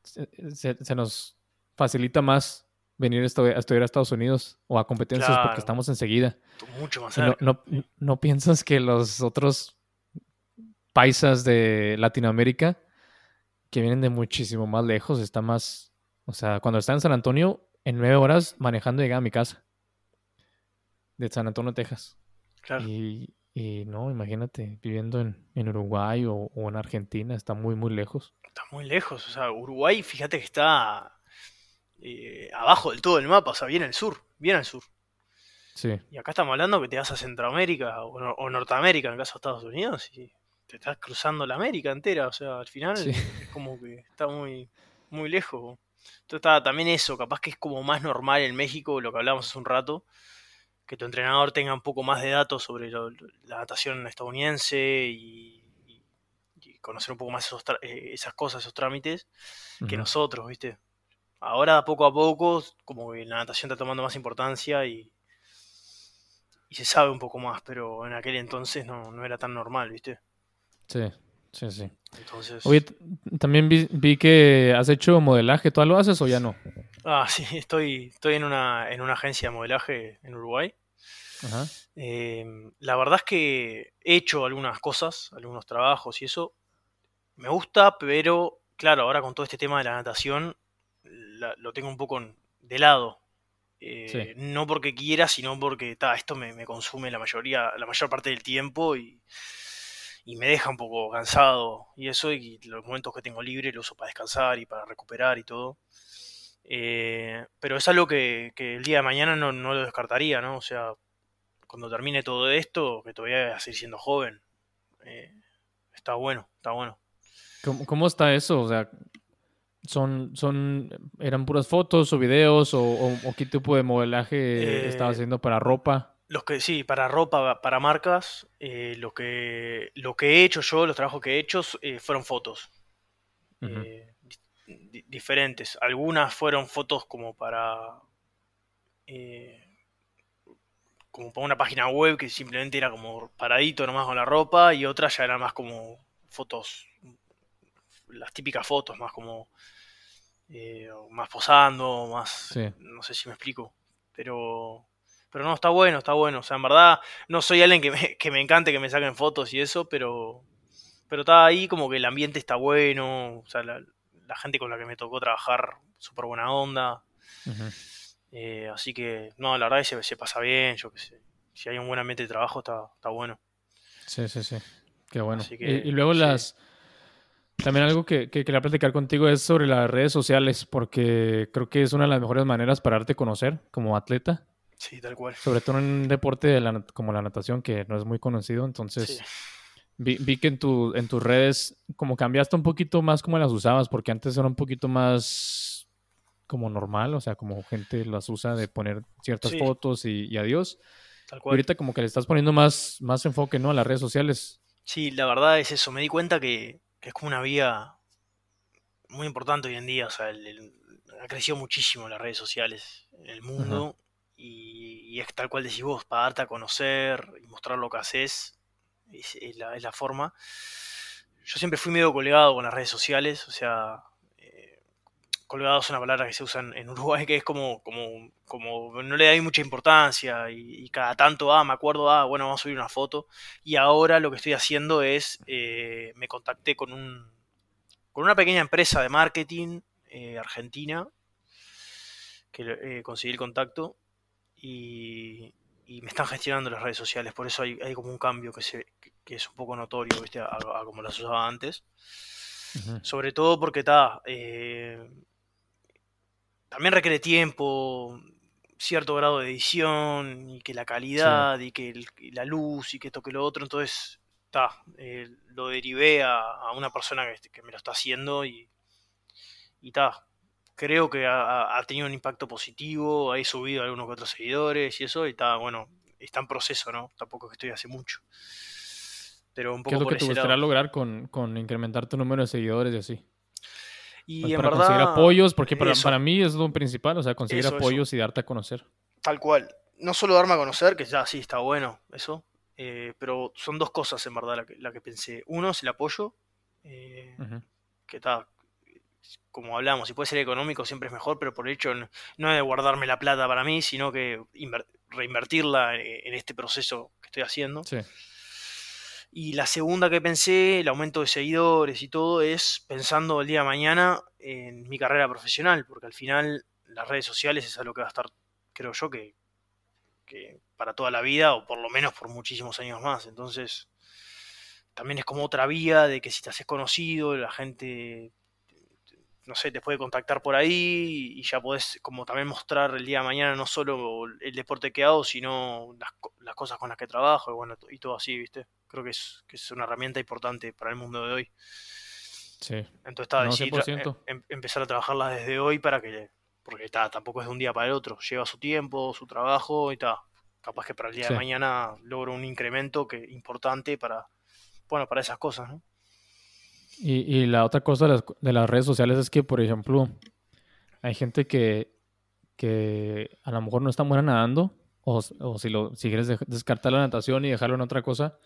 se, se- se nos facilita más venir a estu- a estudiar a Estados Unidos o a competencias Claro. porque estamos enseguida. mucho más no, no, no piensas que los otros paisas de Latinoamérica que vienen de muchísimo más lejos, está más, o sea, cuando estaba en San Antonio, en nueve horas manejando llegaba a mi casa de San Antonio, Texas. Claro. Y, Y no, imagínate, viviendo en, en Uruguay o, o en Argentina, está muy, muy lejos. Está muy lejos. O sea, Uruguay, fíjate que está eh, abajo del todo el mapa, o sea, bien al sur, bien al sur. Sí, Y acá estamos hablando que te vas a Centroamérica o, Nor- o Norteamérica, en el caso de Estados Unidos, y te estás cruzando la América entera. O sea, al final Sí. es como que está muy, muy lejos. Entonces está también eso, capaz que es como más normal en México, lo que hablamos hace un rato, que tu entrenador tenga un poco más de datos sobre lo- la natación estadounidense y, y- y conocer un poco más esos eh, esas cosas, esos trámites, que nosotros, ¿viste? Ahora, poco a poco, como que la natación está tomando más importancia y, y se sabe un poco más, pero en aquel entonces no, no era tan normal, ¿viste? sí, sí, sí. Entonces... Oye, también vi, vi que has hecho modelaje, ¿tú lo haces o ya no? Ah, sí, estoy, estoy en una, en una agencia de modelaje en Uruguay. Ajá, Eh, la verdad es que he hecho algunas cosas, algunos trabajos y eso. Me gusta, pero claro, ahora con todo este tema de la natación, la- lo tengo un poco de lado. Eh, Sí. No porque quiera, sino porque ta, esto me, me consume la mayoría, la mayor parte del tiempo y, y me deja un poco cansado. Y eso, y los momentos que tengo libre lo uso para descansar y para recuperar y todo. Eh, pero es algo que, que el día de mañana no, no lo descartaría, ¿no? O sea, cuando termine todo esto, que todavía voy a seguir siendo joven, eh, está bueno, está bueno. ¿Cómo, cómo está eso? O sea, ¿son, son, eran puras fotos o videos o, o- o qué tipo de modelaje Eh, estabas haciendo para ropa? Los que sí, para ropa, para marcas, eh, lo que lo que he hecho yo, los trabajos que he hecho eh, fueron fotos. Eh, di- diferentes. Algunas fueron fotos como para eh, como para una página web que simplemente era como paradito nomás con la ropa y otras ya eran más como fotos, las típicas fotos, más como eh, más posando, más, Sí. no sé si me explico, pero pero no, está bueno, está bueno. O sea, en verdad, no soy alguien que me, que me encante que me saquen fotos y eso, pero pero está ahí como que el ambiente está bueno, o sea, la, la gente con la que me tocó trabajar, súper buena onda. eh, así que, no, la verdad se, se pasa bien, yo qué sé. Si hay un buen ambiente de trabajo, está, está bueno. Sí, sí, sí. Qué bueno. Y- luego sí. las... También algo que, que quería platicar contigo es sobre las redes sociales, porque creo que es una de las mejores maneras para darte a conocer como atleta, Sí, tal cual. sobre todo en un deporte de la nat- como la natación que no es muy conocido. Entonces, Sí. vi, vi que en, tu, en tus redes como cambiaste un poquito más como las usabas, porque antes era un poquito más como normal, o sea, como gente las usa de poner ciertas Sí. fotos y, y adiós. Tal Y cual. ahorita como que le estás poniendo más, más enfoque, ¿no? A las redes sociales. Sí, la verdad es eso. Me di cuenta que, que es como una vía muy importante hoy en día. O sea, el- el- ha crecido muchísimo las redes sociales en el mundo. Y, y es tal cual decís vos, para darte a conocer y mostrar lo que haces, es, es la, es la forma. Yo siempre fui medio colgado con las redes sociales. O sea, colgado es una palabra que se usa en, en Uruguay que es como, como, como no le da mucha importancia. Y, y cada tanto, ah, me acuerdo, ah, bueno, vamos a subir una foto. Y ahora lo que estoy haciendo es, eh, me contacté con, un, con una pequeña empresa de marketing eh, argentina, que eh, conseguí el contacto, y, y me están gestionando las redes sociales, por eso hay, hay como un cambio que, se, que, es un poco notorio, ¿viste? A, a como las usaba antes. Sobre todo porque está. eh, también requiere tiempo, cierto grado de edición, y que la calidad, y que el- y la luz, y que esto que lo otro. Entonces, está. lo derivé a, a una persona que, que me lo está haciendo y. Y está. Creo que ha, ha tenido un impacto positivo. He subido algunos que otros seguidores y eso. Y está, bueno, está en proceso, ¿no? Tampoco es que estoy hace mucho. Pero un ¿Qué poco es lo por que te gustaría lado. lograr con, con incrementar tu número de seguidores y así? Y Pues en para verdad. conseguir apoyos, porque para, para mí es lo principal, o sea, conseguir Eso, eso. apoyos y darte a conocer. Tal cual. No solo darme a conocer, que ya sí está bueno, eso. eh, pero son dos cosas en verdad la que, la que pensé. Uno es el apoyo, eh, que está, como hablamos, si puede ser económico siempre es mejor, pero por el hecho no, es de guardarme la plata para mí, sino que inver- reinvertirla eh, en este proceso que estoy haciendo. Sí, Y la segunda que pensé, el aumento de seguidores y todo, es pensando el día de mañana en mi carrera profesional, porque al final las redes sociales es algo que va a estar, creo yo, que, que para toda la vida o por lo menos por muchísimos años más. Entonces, también es como otra vía de que si te haces conocido, la gente, no sé, te puede contactar por ahí y ya podés como también mostrar el día de mañana no solo el deporte que hago, sino las, las cosas con las que trabajo y bueno, y todo así, ¿viste? Creo que es, que es una herramienta importante para el mundo de hoy. Sí. Entonces estaba No, decidí tra- 100%. em- em- empezar a trabajarla desde hoy para que, porque está, tampoco es de un día para el otro, lleva su tiempo, su trabajo y está. Capaz que para el día Sí. de mañana logro un incremento que importante para, bueno, para esas cosas, ¿no? Y, y la otra cosa de las, de las redes sociales es que, por ejemplo, hay gente que, que a lo mejor no está buena nadando, o, o si, lo, si quieres descartar la natación y dejarlo en otra cosa,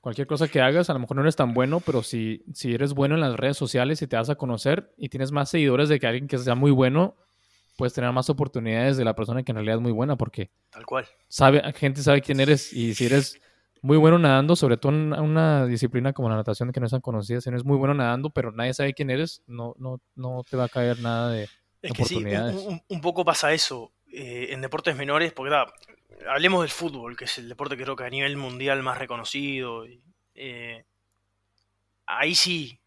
cualquier cosa que hagas, a lo mejor no eres tan bueno, pero si, si eres bueno en las redes sociales y te vas a conocer y tienes más seguidores de que alguien que sea muy bueno, puedes tener más oportunidades de la persona que en realidad es muy buena, porque Tal cual. sabe, gente sabe quién eres y si eres muy bueno nadando, sobre todo en una- disciplina como la natación que no es tan conocida, si no eres muy bueno nadando, pero nadie sabe quién eres, no, no, no te va a caer nada de... Es que sí, un, poco pasa eso eh, en deportes menores, porque ta, hablemos del fútbol, que es el deporte que creo que a nivel mundial más reconocido. y, eh, ahí sí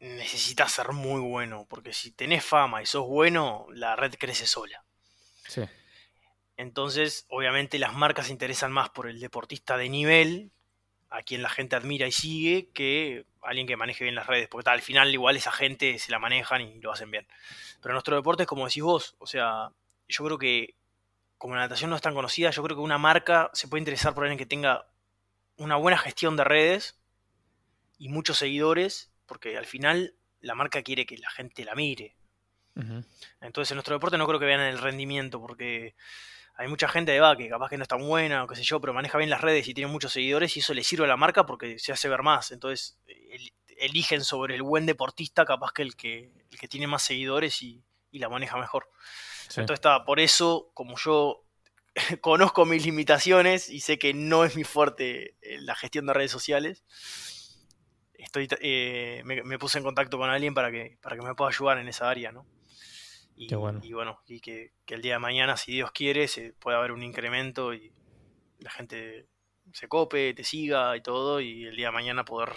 necesitas ser muy bueno, porque si tenés fama y sos bueno, la red crece sola. Sí, Entonces, obviamente las marcas se interesan más por el deportista de nivel, a quien la gente admira y sigue, que alguien que maneje bien las redes, porque ta, al final igual esa gente se la manejan y lo hacen bien. Pero nuestro deporte es como decís vos, o sea, yo creo que como la natación no es tan conocida, yo creo que una marca se puede interesar por alguien que tenga una buena gestión de redes y muchos seguidores, porque al final la marca quiere que la gente la mire. Entonces en nuestro deporte no creo que vean el rendimiento, porque hay mucha gente de va que capaz que no es tan buena o qué sé yo, pero maneja bien las redes y tiene muchos seguidores y eso le sirve a la marca porque se hace ver más. Entonces el- eligen sobre el buen deportista capaz que el que, el que tiene más seguidores y, y la maneja mejor. sí. Entonces está, por eso, como yo conozco mis limitaciones y sé que no es mi fuerte eh, la gestión de redes sociales, estoy, eh, me, me puse en contacto con alguien para que, para que me pueda ayudar en esa área, ¿no? Y, Qué bueno. y bueno, y que, que el día de mañana, si Dios quiere, se pueda haber un incremento y la gente se cope, te siga y todo, y el día de mañana poder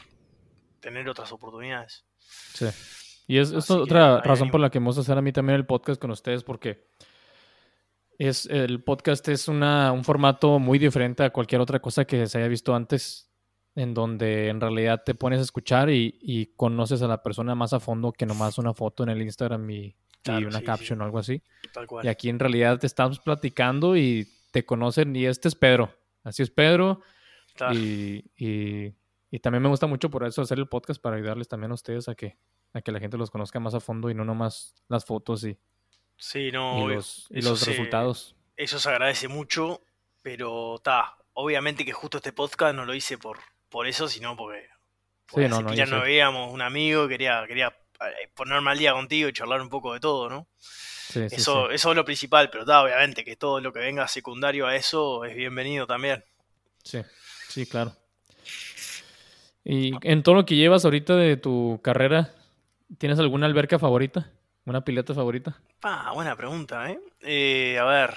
tener otras oportunidades. Sí. Y es, es que otra razón por la que me gusta hacer a mí también el podcast con ustedes, porque es, el podcast es una, un formato muy diferente a cualquier otra cosa que se haya visto antes, en donde en realidad te pones a escuchar y, y conoces a la persona más a fondo que nomás una foto en el Instagram y, y Claro, una sí, caption sí. o algo así. Tal cual. Y aquí en realidad te estamos platicando y te conocen y este es Pedro. Así es Pedro. Claro. Y, y- y también me gusta mucho por eso hacer el podcast para ayudarles también a ustedes a que, a que la gente los conozca más a fondo y no nomás las fotos y, Sí, no, y los, y los se- resultados. Eso se agradece mucho, pero está. Obviamente que justo este podcast no lo hice por, por eso, sino porque, porque Sí, no, no, yo no veíamos un amigo, quería, quería ponerme al día contigo y charlar un poco de todo, ¿no? Sí, eso, sí. eso es lo principal, pero está, obviamente que todo lo que venga secundario a eso es bienvenido también. Sí, sí, claro. Y en todo lo que llevas ahorita de tu carrera, ¿tienes alguna alberca favorita? ¿Una pileta favorita? Ah, buena pregunta, ¿eh? Eh, a ver.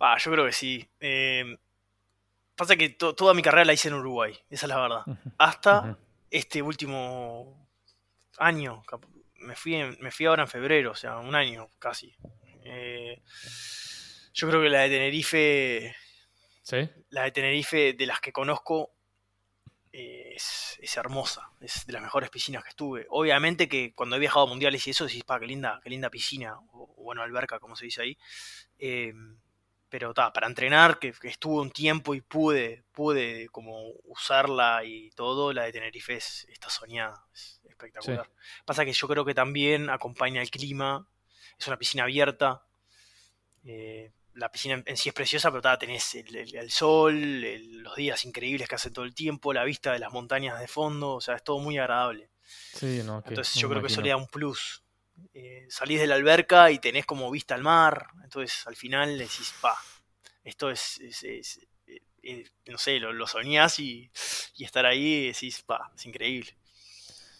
Ah, yo creo que sí. Eh, pasa que to- toda mi carrera la hice en Uruguay, esa es la verdad. Hasta este último año. Me fui, en- me fui ahora en febrero, o sea, un año casi. Eh, yo creo que la de Tenerife, Sí, la de Tenerife de las que conozco, eh, es, es hermosa. Es de las mejores piscinas que estuve. Obviamente que cuando he viajado a mundiales y eso, decís, pa, qué linda, qué linda piscina. O, o bueno, alberca, como se dice ahí. Eh, pero ta, para entrenar, que, que estuve un tiempo y pude, pude como usarla y todo, la de Tenerife es, está soñada, es espectacular. Pasa que yo creo que también acompaña el clima, es una piscina abierta, eh, la piscina en, sí es preciosa, pero tenés el, el- el sol, el- los días increíbles que hace todo el tiempo, la vista de las montañas de fondo, o sea, es todo muy agradable. sí, no. que Entonces me yo creo que eso le da un plus. Eh, salís de la alberca y tenés como vista al mar. Entonces al final decís, pa, esto es, es- es, eh, eh, no sé, lo, lo soñás y, y estar ahí decís, pa, es increíble.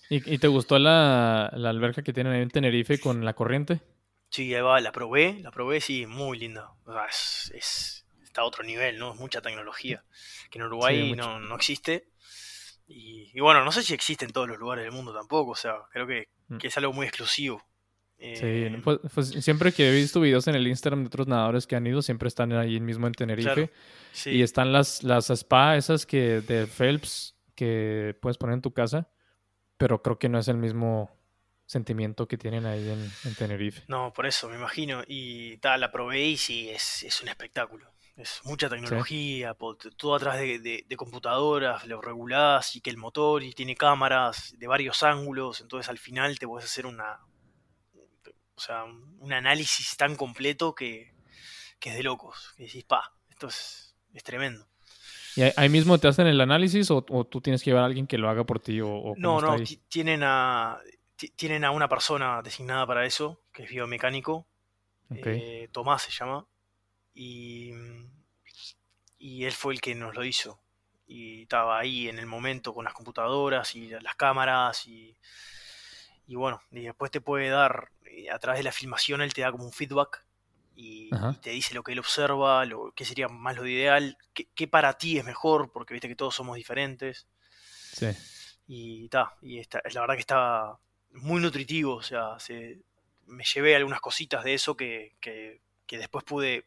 ¿Y, y te gustó la, la alberca que tienen ahí en Tenerife con la corriente? Sí, ahí va, la probé, la probé, sí, muy linda. Sea, es, es- está a otro nivel, ¿no? Es mucha tecnología que en Uruguay no, no, existe. Y, bueno, no sé si existe en todos los lugares del mundo tampoco, o sea, creo que, mm. que es algo muy exclusivo. sí, eh, pues, pues, siempre que he visto videos en el Instagram de otros nadadores que han ido, siempre están ahí mismo en Tenerife. Y están las, las spa esas que de Phelps que puedes poner en tu casa, pero creo que no es el mismo sentimiento que tienen ahí en, Tenerife. No, por eso, me imagino. Y tal, la probé y sí, es, es un espectáculo. Es mucha tecnología, todo atrás de, computadoras, lo regulás y que el motor y tiene cámaras de varios ángulos, entonces al final te puedes hacer una, o sea, un análisis tan completo que, que es de locos. Que decís, pa, esto es, es tremendo. ¿Y ahí mismo te hacen el análisis o, tú tienes que llevar a alguien que lo haga por ti? O, no, no, tienen a, tienen a una persona designada para eso, que es biomecánico. Eh, Tomás se llama. Y, y él fue el que nos lo hizo. Y estaba ahí en el momento con las computadoras y las cámaras. Y, y bueno, y después te puede dar, eh, a través de la filmación, él te da como un feedback y, te dice lo que él observa, lo, qué sería más lo ideal, qué, para ti es mejor, porque viste que todos somos diferentes. Sí. Y está, y está, la verdad que estaba muy nutritivo, o sea, se, me llevé algunas cositas de eso que, que, después pude,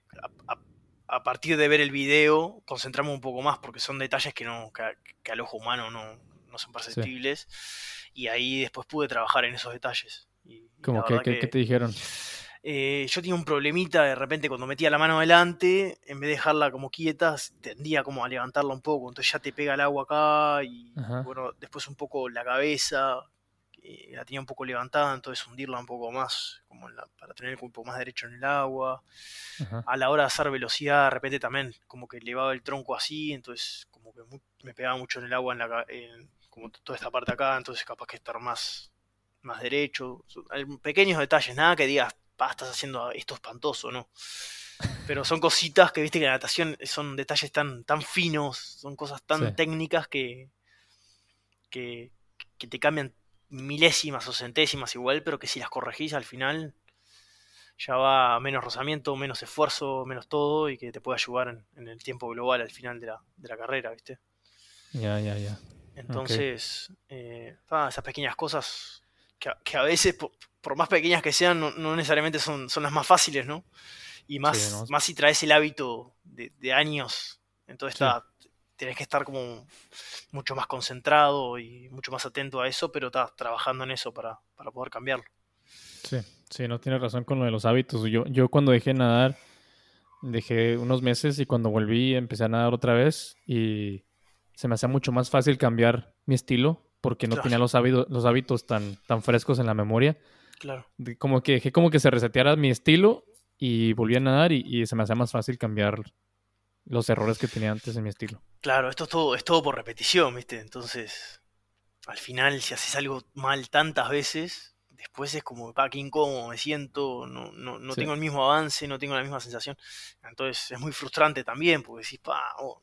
a, partir de ver el video, concentrarme un poco más, porque son detalles que, no, que, al ojo humano no, no son perceptibles, y ahí después pude trabajar en esos detalles. Y, ¿Cómo que, que, te dijeron? Eh, yo tenía un problemita de repente cuando metía la mano adelante, en vez de dejarla como quieta, tendía como a levantarla un poco, entonces ya te pega el agua acá y bueno, después un poco la cabeza, la tenía un poco levantada, entonces hundirla un poco más, como para tener el cuerpo más derecho en el agua. A la hora de hacer velocidad, de repente también como que elevaba el tronco así, entonces como que me pegaba mucho en el agua, en la, como toda esta parte acá, entonces capaz que estar más, más derecho. Pequeños detalles, nada que digas, estás haciendo esto espantoso, ¿no? Pero son cositas que viste que la natación son detalles tan, tan finos, son cosas tan técnicas que, que, te cambian milésimas o centésimas igual, pero que si las corregís al final ya va menos rozamiento, menos esfuerzo, menos todo y que te puede ayudar en, el tiempo global al final de la, de la carrera, ¿viste? Ya, ya, ya. Entonces, eh, esas pequeñas cosas que, a veces, por, más pequeñas que sean, no, necesariamente son, son, las más fáciles, ¿no? Y más, más si traes el hábito de, años, entonces tenés que estar como mucho más concentrado y mucho más atento a eso, pero estás trabajando en eso para, poder cambiarlo. Sí, sí, no tienes razón con lo de los hábitos. Yo, yo cuando dejé nadar, dejé unos meses y cuando volví empecé a nadar otra vez y se me hacía mucho más fácil cambiar mi estilo porque no tenía los hábitos, los hábitos tan, tan frescos en la memoria. Claro. Como que dejé como que se reseteara mi estilo y volví a nadar y, se me hacía más fácil cambiar los errores que tenía antes en mi estilo. Claro, esto es todo, es todo por repetición, ¿viste? Entonces, al final, si haces algo mal tantas veces, después es como, pa, qué incómodo me siento, no, no, no tengo el mismo avance, no tengo la misma sensación. Entonces, es muy frustrante también, porque decís, pa, oh,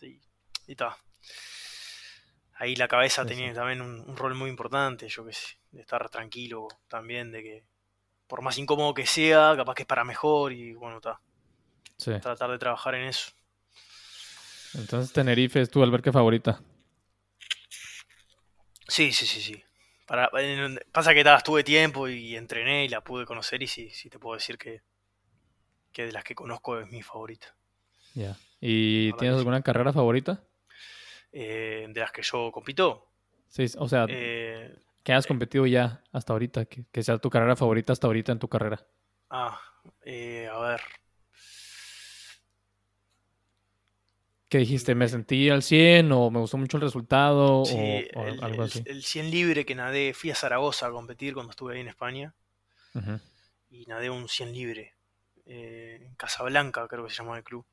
y, y ta ahí la cabeza tenía también un, rol muy importante, yo que sé, de estar tranquilo también, de que por más incómodo que sea, capaz que es para mejor y bueno, está. Tratar de trabajar en eso. Entonces Tenerife es tu alberca favorita. Sí, sí, sí, sí. Para, pasa que estuve tiempo y entrené y la pude conocer y sí, sí te puedo decir que, que de las que conozco es mi favorita. Ya. ¿Y tienes alguna carrera favorita? Eh, de las que yo compito. Sí, o sea, eh, que has competido ya hasta ahorita, que, sea tu carrera favorita hasta ahorita en tu carrera. Ah, eh, a ver. ¿Qué dijiste? ¿Me sentí al 100 o me gustó mucho el resultado o, el, algo así? El, 100 libre que nadé, fui a Zaragoza a competir cuando estuve ahí en España y nadé un 100 libre en Casablanca, creo que se llama el club.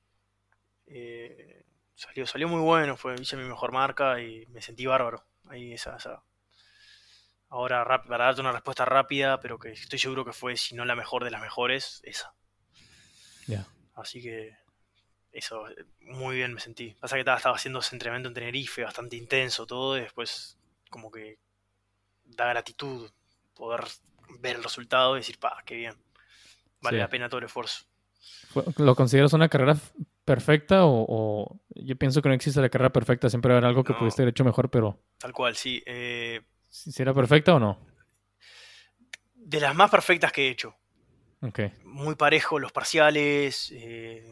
Eh, Salió, salió muy bueno, fue, hice mi mejor marca y me sentí bárbaro. Ahí esa, Ahora, para darte una respuesta rápida, pero que estoy seguro que fue, si no la mejor de las mejores, esa. Ya. Así que eso, muy bien me sentí. Pasa que estaba, estaba haciendo ese entrenamiento en Tenerife, bastante intenso todo, y después como que da gratitud poder ver el resultado y decir, pa, qué bien. Vale la pena todo el esfuerzo. ¿Lo consideras una carrera perfecta o, o yo pienso que no existe la carrera perfecta, siempre haber algo que No. pudiste haber hecho mejor, pero Tal cual, sí. Eh, si era perfecta o no. de las más perfectas que he hecho. Ok, Muy parejo los parciales, eh,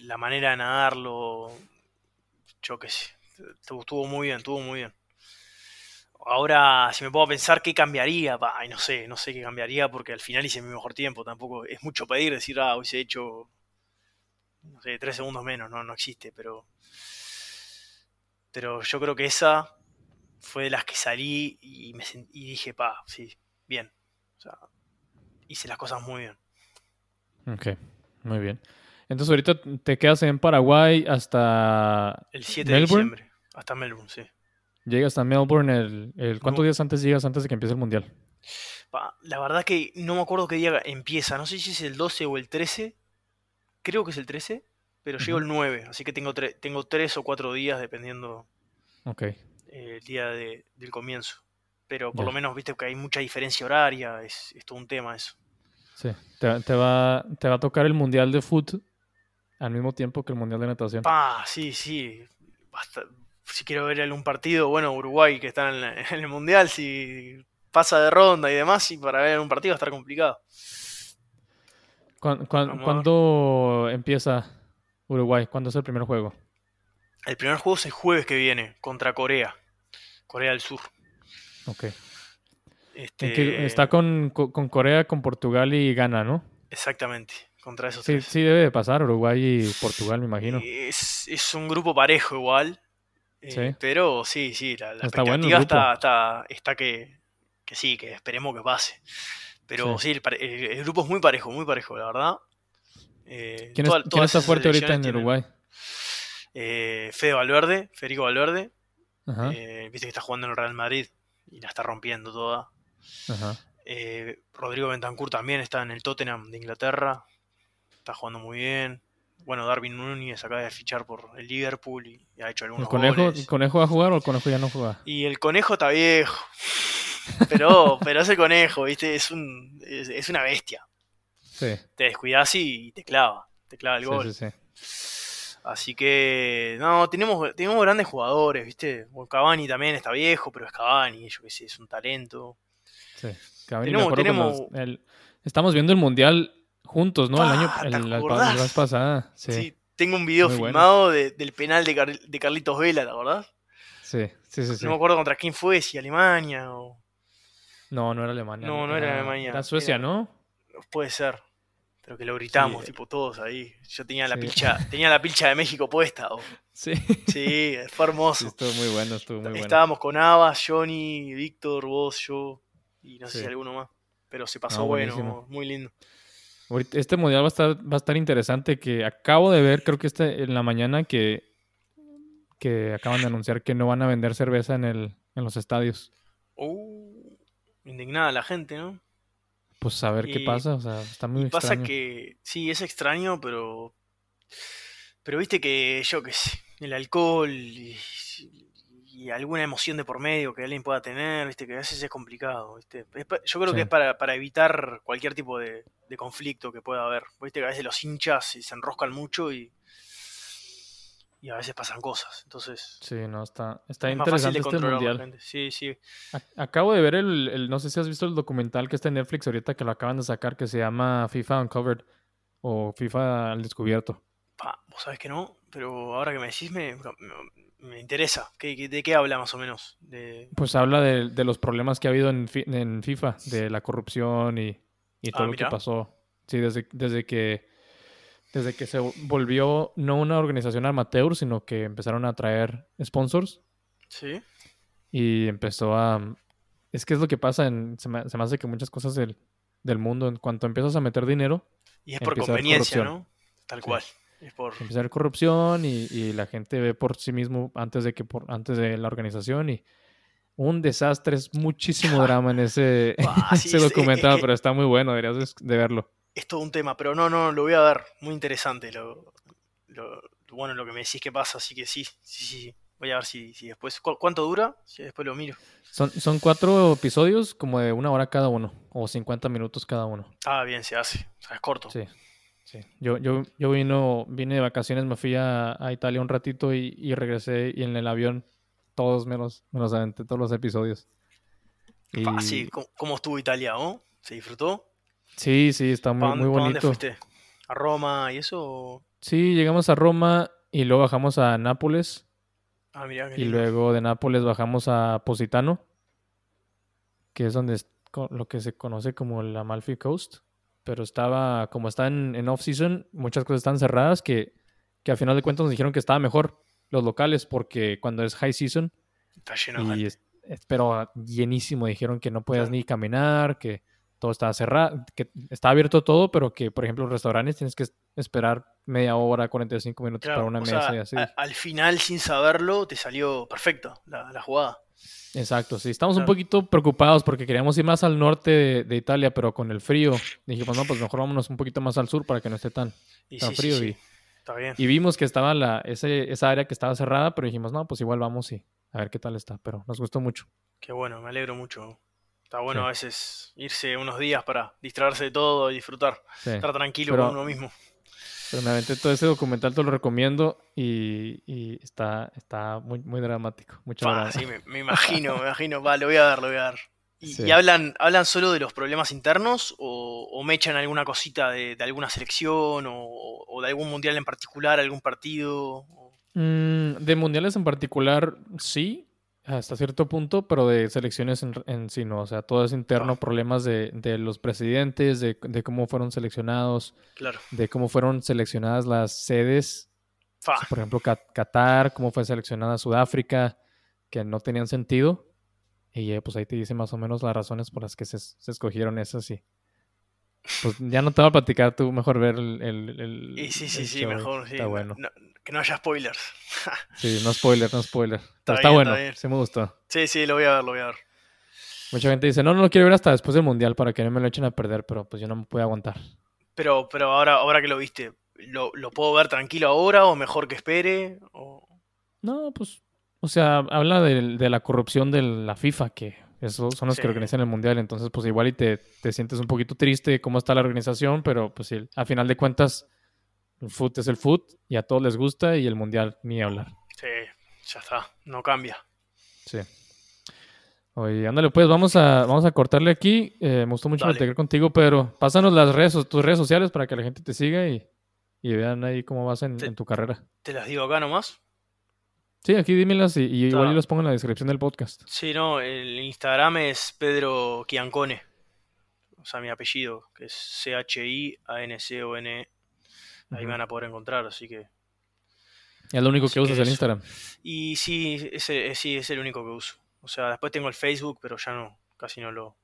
la manera de nadarlo. Yo qué sé. Estuvo muy bien, estuvo muy bien. Ahora, si me puedo pensar qué cambiaría, bah, ay, no sé, no sé qué cambiaría porque al final hice mi mejor tiempo. Tampoco es mucho pedir decir, ah, hubiese hecho, no sé, tres segundos menos, no, no existe, pero. Pero yo creo que esa fue de las que salí y, me sen- y dije, pa, sí, bien. O sea, hice las cosas muy bien. ok, muy bien. Entonces ahorita te quedas en Paraguay hasta El 7 Melbourne. de diciembre, hasta Melbourne, sí. Llegas a Melbourne el, el ¿cuántos No. días antes llegas antes de que empiece el mundial? Pa, la verdad que no me acuerdo qué día empieza, no sé si es el 12 o el 13, creo que es el 13, pero llego el 9, así que tengo, tre- tengo 3 o 4 días dependiendo eh, el día de- del comienzo. Pero por lo menos viste que hay mucha diferencia horaria, es, es todo un tema eso. sí. Te, te va, te va a tocar el mundial de foot al mismo tiempo que el mundial de natación. Pa, sí, sí. basta- Si quiero ver algún partido, bueno, Uruguay que está en, la- en el Mundial, si pasa de ronda y demás, y para ver un partido va a estar complicado. ¿Cuán- cuán- Vamos a ver. ¿Cuándo empieza Uruguay? ¿Cuándo es el primer juego? El primer juego es el jueves que viene, contra Corea. Corea del Sur. Ok. Este, ¿En qué- está con, co- con Corea, con Portugal y Ghana, ¿no? Exactamente, contra esos Sí, tres. sí debe de pasar Uruguay y Portugal, me imagino. Es, es un grupo parejo igual. eh, Sí. Pero sí, sí, la, la Está bueno expectativa grupo. está, está, está que, que sí, que esperemos que pase. Pero Sí. sí, el, el- el grupo es muy parejo, muy parejo, la verdad. Eh, ¿Quién, toda- es- quién está fuerte ahorita en tienen- Uruguay? Eh, Fede Valverde, Federico Valverde. Ajá, eh, viste que está jugando en el Real Madrid y la está rompiendo toda. ajá. Eh, Rodrigo Bentancur también está en el Tottenham de Inglaterra. Está jugando muy bien. Bueno, Darwin Núñez acaba de fichar por el Liverpool y, y ha hecho algunos ¿El conejo, goles. ¿El conejo va a jugar o el conejo ya no juega? Y el conejo está viejo. Pero, pero ese conejo, ¿viste? Es, un, es, es una bestia. Sí, Te descuidas y te clava. Te clava el gol. sí, sí. Así que, no, tenemos, tenemos grandes jugadores, ¿viste? Bueno, Cavani también está viejo, pero es Cavani, yo qué sé, es un talento. sí. Cavani, Tenemos- el- estamos viendo el mundial juntos, ¿no? El año, Pa, ¿te el, la, la acordás? vez pasada. Sí. Tengo un video Muy bueno. filmado de- del penal de, Car- de Carlitos Vela, ¿te acordás? sí, sí, sí. sí. No me acuerdo contra quién fue, si Alemania o... No, no era Alemania. No, no era Alemania, Era Suecia, era- ¿no? Puede ser. Pero que lo gritamos, Sí. tipo todos ahí. Yo tenía la Sí. pilcha, tenía la pilcha de México puesta. o- Sí. Sí, fue Sí, hermoso. estuvo muy bueno, estuvo muy bueno. Estábamos con Ava, Johnny, Víctor, vos, yo y no sé si alguno más. Pero se pasó No, bueno, muy lindo. Este mundial va a estar, va a estar interesante. Que acabo de ver, creo que este en la mañana, que, que acaban de anunciar que no van a vender cerveza en, el, en los estadios. Uh, indignada la gente, ¿no? Pues a ver qué Y- pasa. O sea, está muy Y pasa extraño. que sí, es extraño, pero. Pero viste que yo qué sé, el alcohol y, y alguna emoción de por medio que alguien pueda tener, viste que a veces es complicado, viste. Es yo creo Sí. que es para, para evitar cualquier tipo de, de conflicto que pueda haber. Viste que a veces los hinchas se enroscan mucho y. Y a veces pasan cosas. Entonces. Sí, no, está, está es interesante de este mundial. Sí, sí. Acabo de ver el, el- no sé si has visto el documental que está en Netflix ahorita que lo acaban de sacar que se llama FIFA Uncovered o FIFA al descubierto. Pa, vos sabés que no, pero ahora que me decís me, me, me interesa. ¿Qué, ¿De qué habla más o menos? De... Pues habla de, de los problemas que ha habido en, en FIFA, de la corrupción y, y todo Ah, lo que pasó. Sí, desde, desde que desde que se volvió no una organización amateur, sino que empezaron a traer sponsors Sí. y empezó a... Es que es lo que pasa, en, se, me, se me hace que muchas cosas del, del mundo, en cuanto empiezas a meter dinero, Y es por conveniencia. ¿no? Tal Sí. cual. Es por... empieza a haber corrupción y, y la gente ve por sí mismo antes de que por antes de la organización y un desastre, es muchísimo drama en ese, Ah, sí, ese es- es- documental, es que- pero está muy bueno, deberías de, de verlo. Es todo un tema, pero no, no, lo voy a ver. Muy interesante lo, bueno, lo que me decís que pasa, así que sí, sí, sí. sí. Voy a ver si, si después... ¿cu- ¿Cuánto dura? Si después lo miro. Son, son cuatro episodios como de una hora cada uno, o 50 minutos cada uno. Ah, bien, se hace. O sea, es corto. Sí, Sí. Yo, yo, yo vino, vine de vacaciones, me fui a, a Italia un ratito y, y regresé y en el avión todos menos, menos aventé todos los episodios. Y- Fácil. ¿Cómo, cómo estuvo Italia, oh? ¿Se disfrutó? Sí, sí, está ¿Pa' muy, dónde- muy pa' dónde bonito. fuiste? ¿A Roma y eso? Sí, llegamos a Roma y luego bajamos a Nápoles Ah, mira, y luego de Nápoles bajamos a Positano, que es donde es lo que se conoce como la Amalfi Coast, pero estaba, como está en, en off-season, muchas cosas están cerradas que, que al final de cuentas nos dijeron que estaba mejor los locales porque cuando es high season Está lleno y gente. es, es- pero llenísimo, dijeron que no podías Claro. ni caminar, que todo estaba cerrado, que estaba abierto todo, pero que por ejemplo los restaurantes tienes que es- esperar media hora, 45 minutos Claro, para una mesa sea, y así. a- al final, sin saberlo, te salió perfecto la, la jugada. Exacto, sí, estamos un poquito preocupados porque queríamos ir más al norte de, de Italia, pero con el frío dijimos, no, pues mejor vámonos un poquito más al sur para que no esté tan, Y tan sí, sí, frío. sí, Está bien. Y, y vimos que estaba la, ese, esa área que estaba cerrada, pero dijimos, no, pues igual vamos y a ver qué tal está, pero nos gustó mucho. Qué bueno, me alegro mucho. Está bueno Sí. a veces irse unos días para distraerse de todo y disfrutar. Sí. Estar tranquilo Pero- con uno mismo. Pero me aventé todo ese documental, te lo recomiendo y, y está, está muy, muy dramático. Drama. sí, me, me imagino, me imagino. Va, lo voy a ver, lo voy a ver. ¿Y, Sí. y hablan, hablan solo de los problemas internos o, o me echan alguna cosita de, de alguna selección o, o de algún mundial en particular, algún partido? Mm, de mundiales en particular, sí, hasta cierto punto, pero de selecciones en, en sí no. O sea, todo es interno, problemas de, de los presidentes, de, de cómo fueron seleccionados, Claro. de cómo fueron seleccionadas las sedes. Fa, Por ejemplo, Qatar, cómo fue seleccionada Sudáfrica, que no tenían sentido. Y eh, pues ahí te dice más o menos las razones por las que se, se escogieron esas y... Pues ya no te voy a platicar, tú mejor ver el, el, el- y sí, sí, el sí, mejor. Sí, Está no- bueno. no- que no haya spoilers. Sí, no spoiler, no spoiler. Pero está bien, bueno, está sí me gustó. sí, sí, lo voy a ver, lo voy a ver. Mucha gente dice, no, no lo quiero ver hasta después del mundial para que no me lo echen a perder, pero pues yo no me puedo aguantar. Pero, pero ahora, ahora que lo viste, ¿lo, lo puedo ver tranquilo ahora o mejor que espere? O... No, pues, o sea, habla de, de la corrupción de la FIFA, que esos son los que organizan el mundial, entonces pues igual y te, te sientes un poquito triste de cómo está la organización, pero pues sí, a final de cuentas, el foot es el foot y a todos les gusta y el mundial ni hablar. Sí, ya está, no cambia. Sí. Oye, ándale, pues vamos a, vamos a cortarle aquí. Eh, me gustó mucho Dale. platicar contigo, Pedro. Pásanos las redes, tus redes sociales para que la gente te siga y, y vean ahí cómo vas en, Te- en tu carrera. ¿Te las digo acá nomás? Sí, aquí dímelas y, y igual yo las pongo en la descripción del podcast. Sí, no, el Instagram es Pedro Chiancone. O sea, mi apellido, que es C-H-I-A-N-C-O-N. Ahí me van a poder encontrar, así que. Es lo único Así que usas que el. Instagram. Y sí, ese, eh, sí, es el único que uso. O sea, después tengo el Facebook, pero ya no, casi no lo,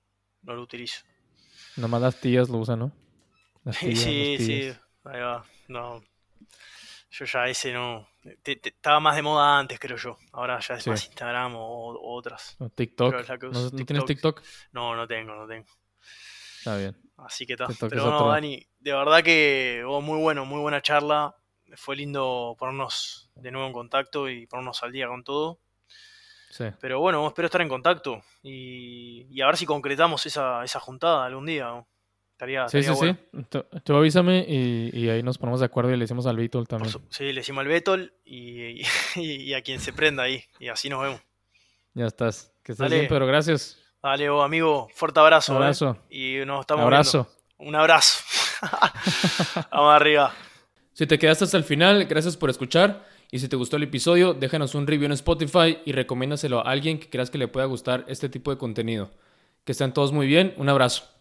no lo utilizo. Nomás las tías lo usan, ¿no? Las tías, sí, los sí, ahí va. No. Yo ya ese no. te- te- estaba más de moda antes, creo yo. Ahora ya es Sí. más Instagram o, o otras. O TikTok. ¿No, no tienes. TikTok? No, no tengo, no tengo. Está bien. Así que está. Pero no, otro. Dani, de verdad que oh, muy bueno, muy buena charla. Fue lindo ponernos de nuevo en contacto y ponernos al día con todo. Sí. Pero bueno, espero estar en contacto y, y a ver si concretamos esa, esa juntada algún día. ¿no? Estaría, Sí, sí, bueno. sí. Tú, avísame y, y ahí nos ponemos de acuerdo y le decimos al Beatle Por también. su- sí, le decimos al Betol y, y- y a quien se prenda ahí. Y así nos vemos. Ya estás. Que estés Dale. bien, pero gracias. Dale, oh, amigo, fuerte abrazo. Un ¿eh? abrazo. Y nos estamos Abrazo. viendo. Un abrazo. Vamos arriba. Si te quedaste hasta el final, gracias por escuchar. Y si te gustó el episodio, déjanos un review en Spotify y recomiéndaselo a alguien que creas que le pueda gustar este tipo de contenido. Que estén todos muy bien. Un abrazo.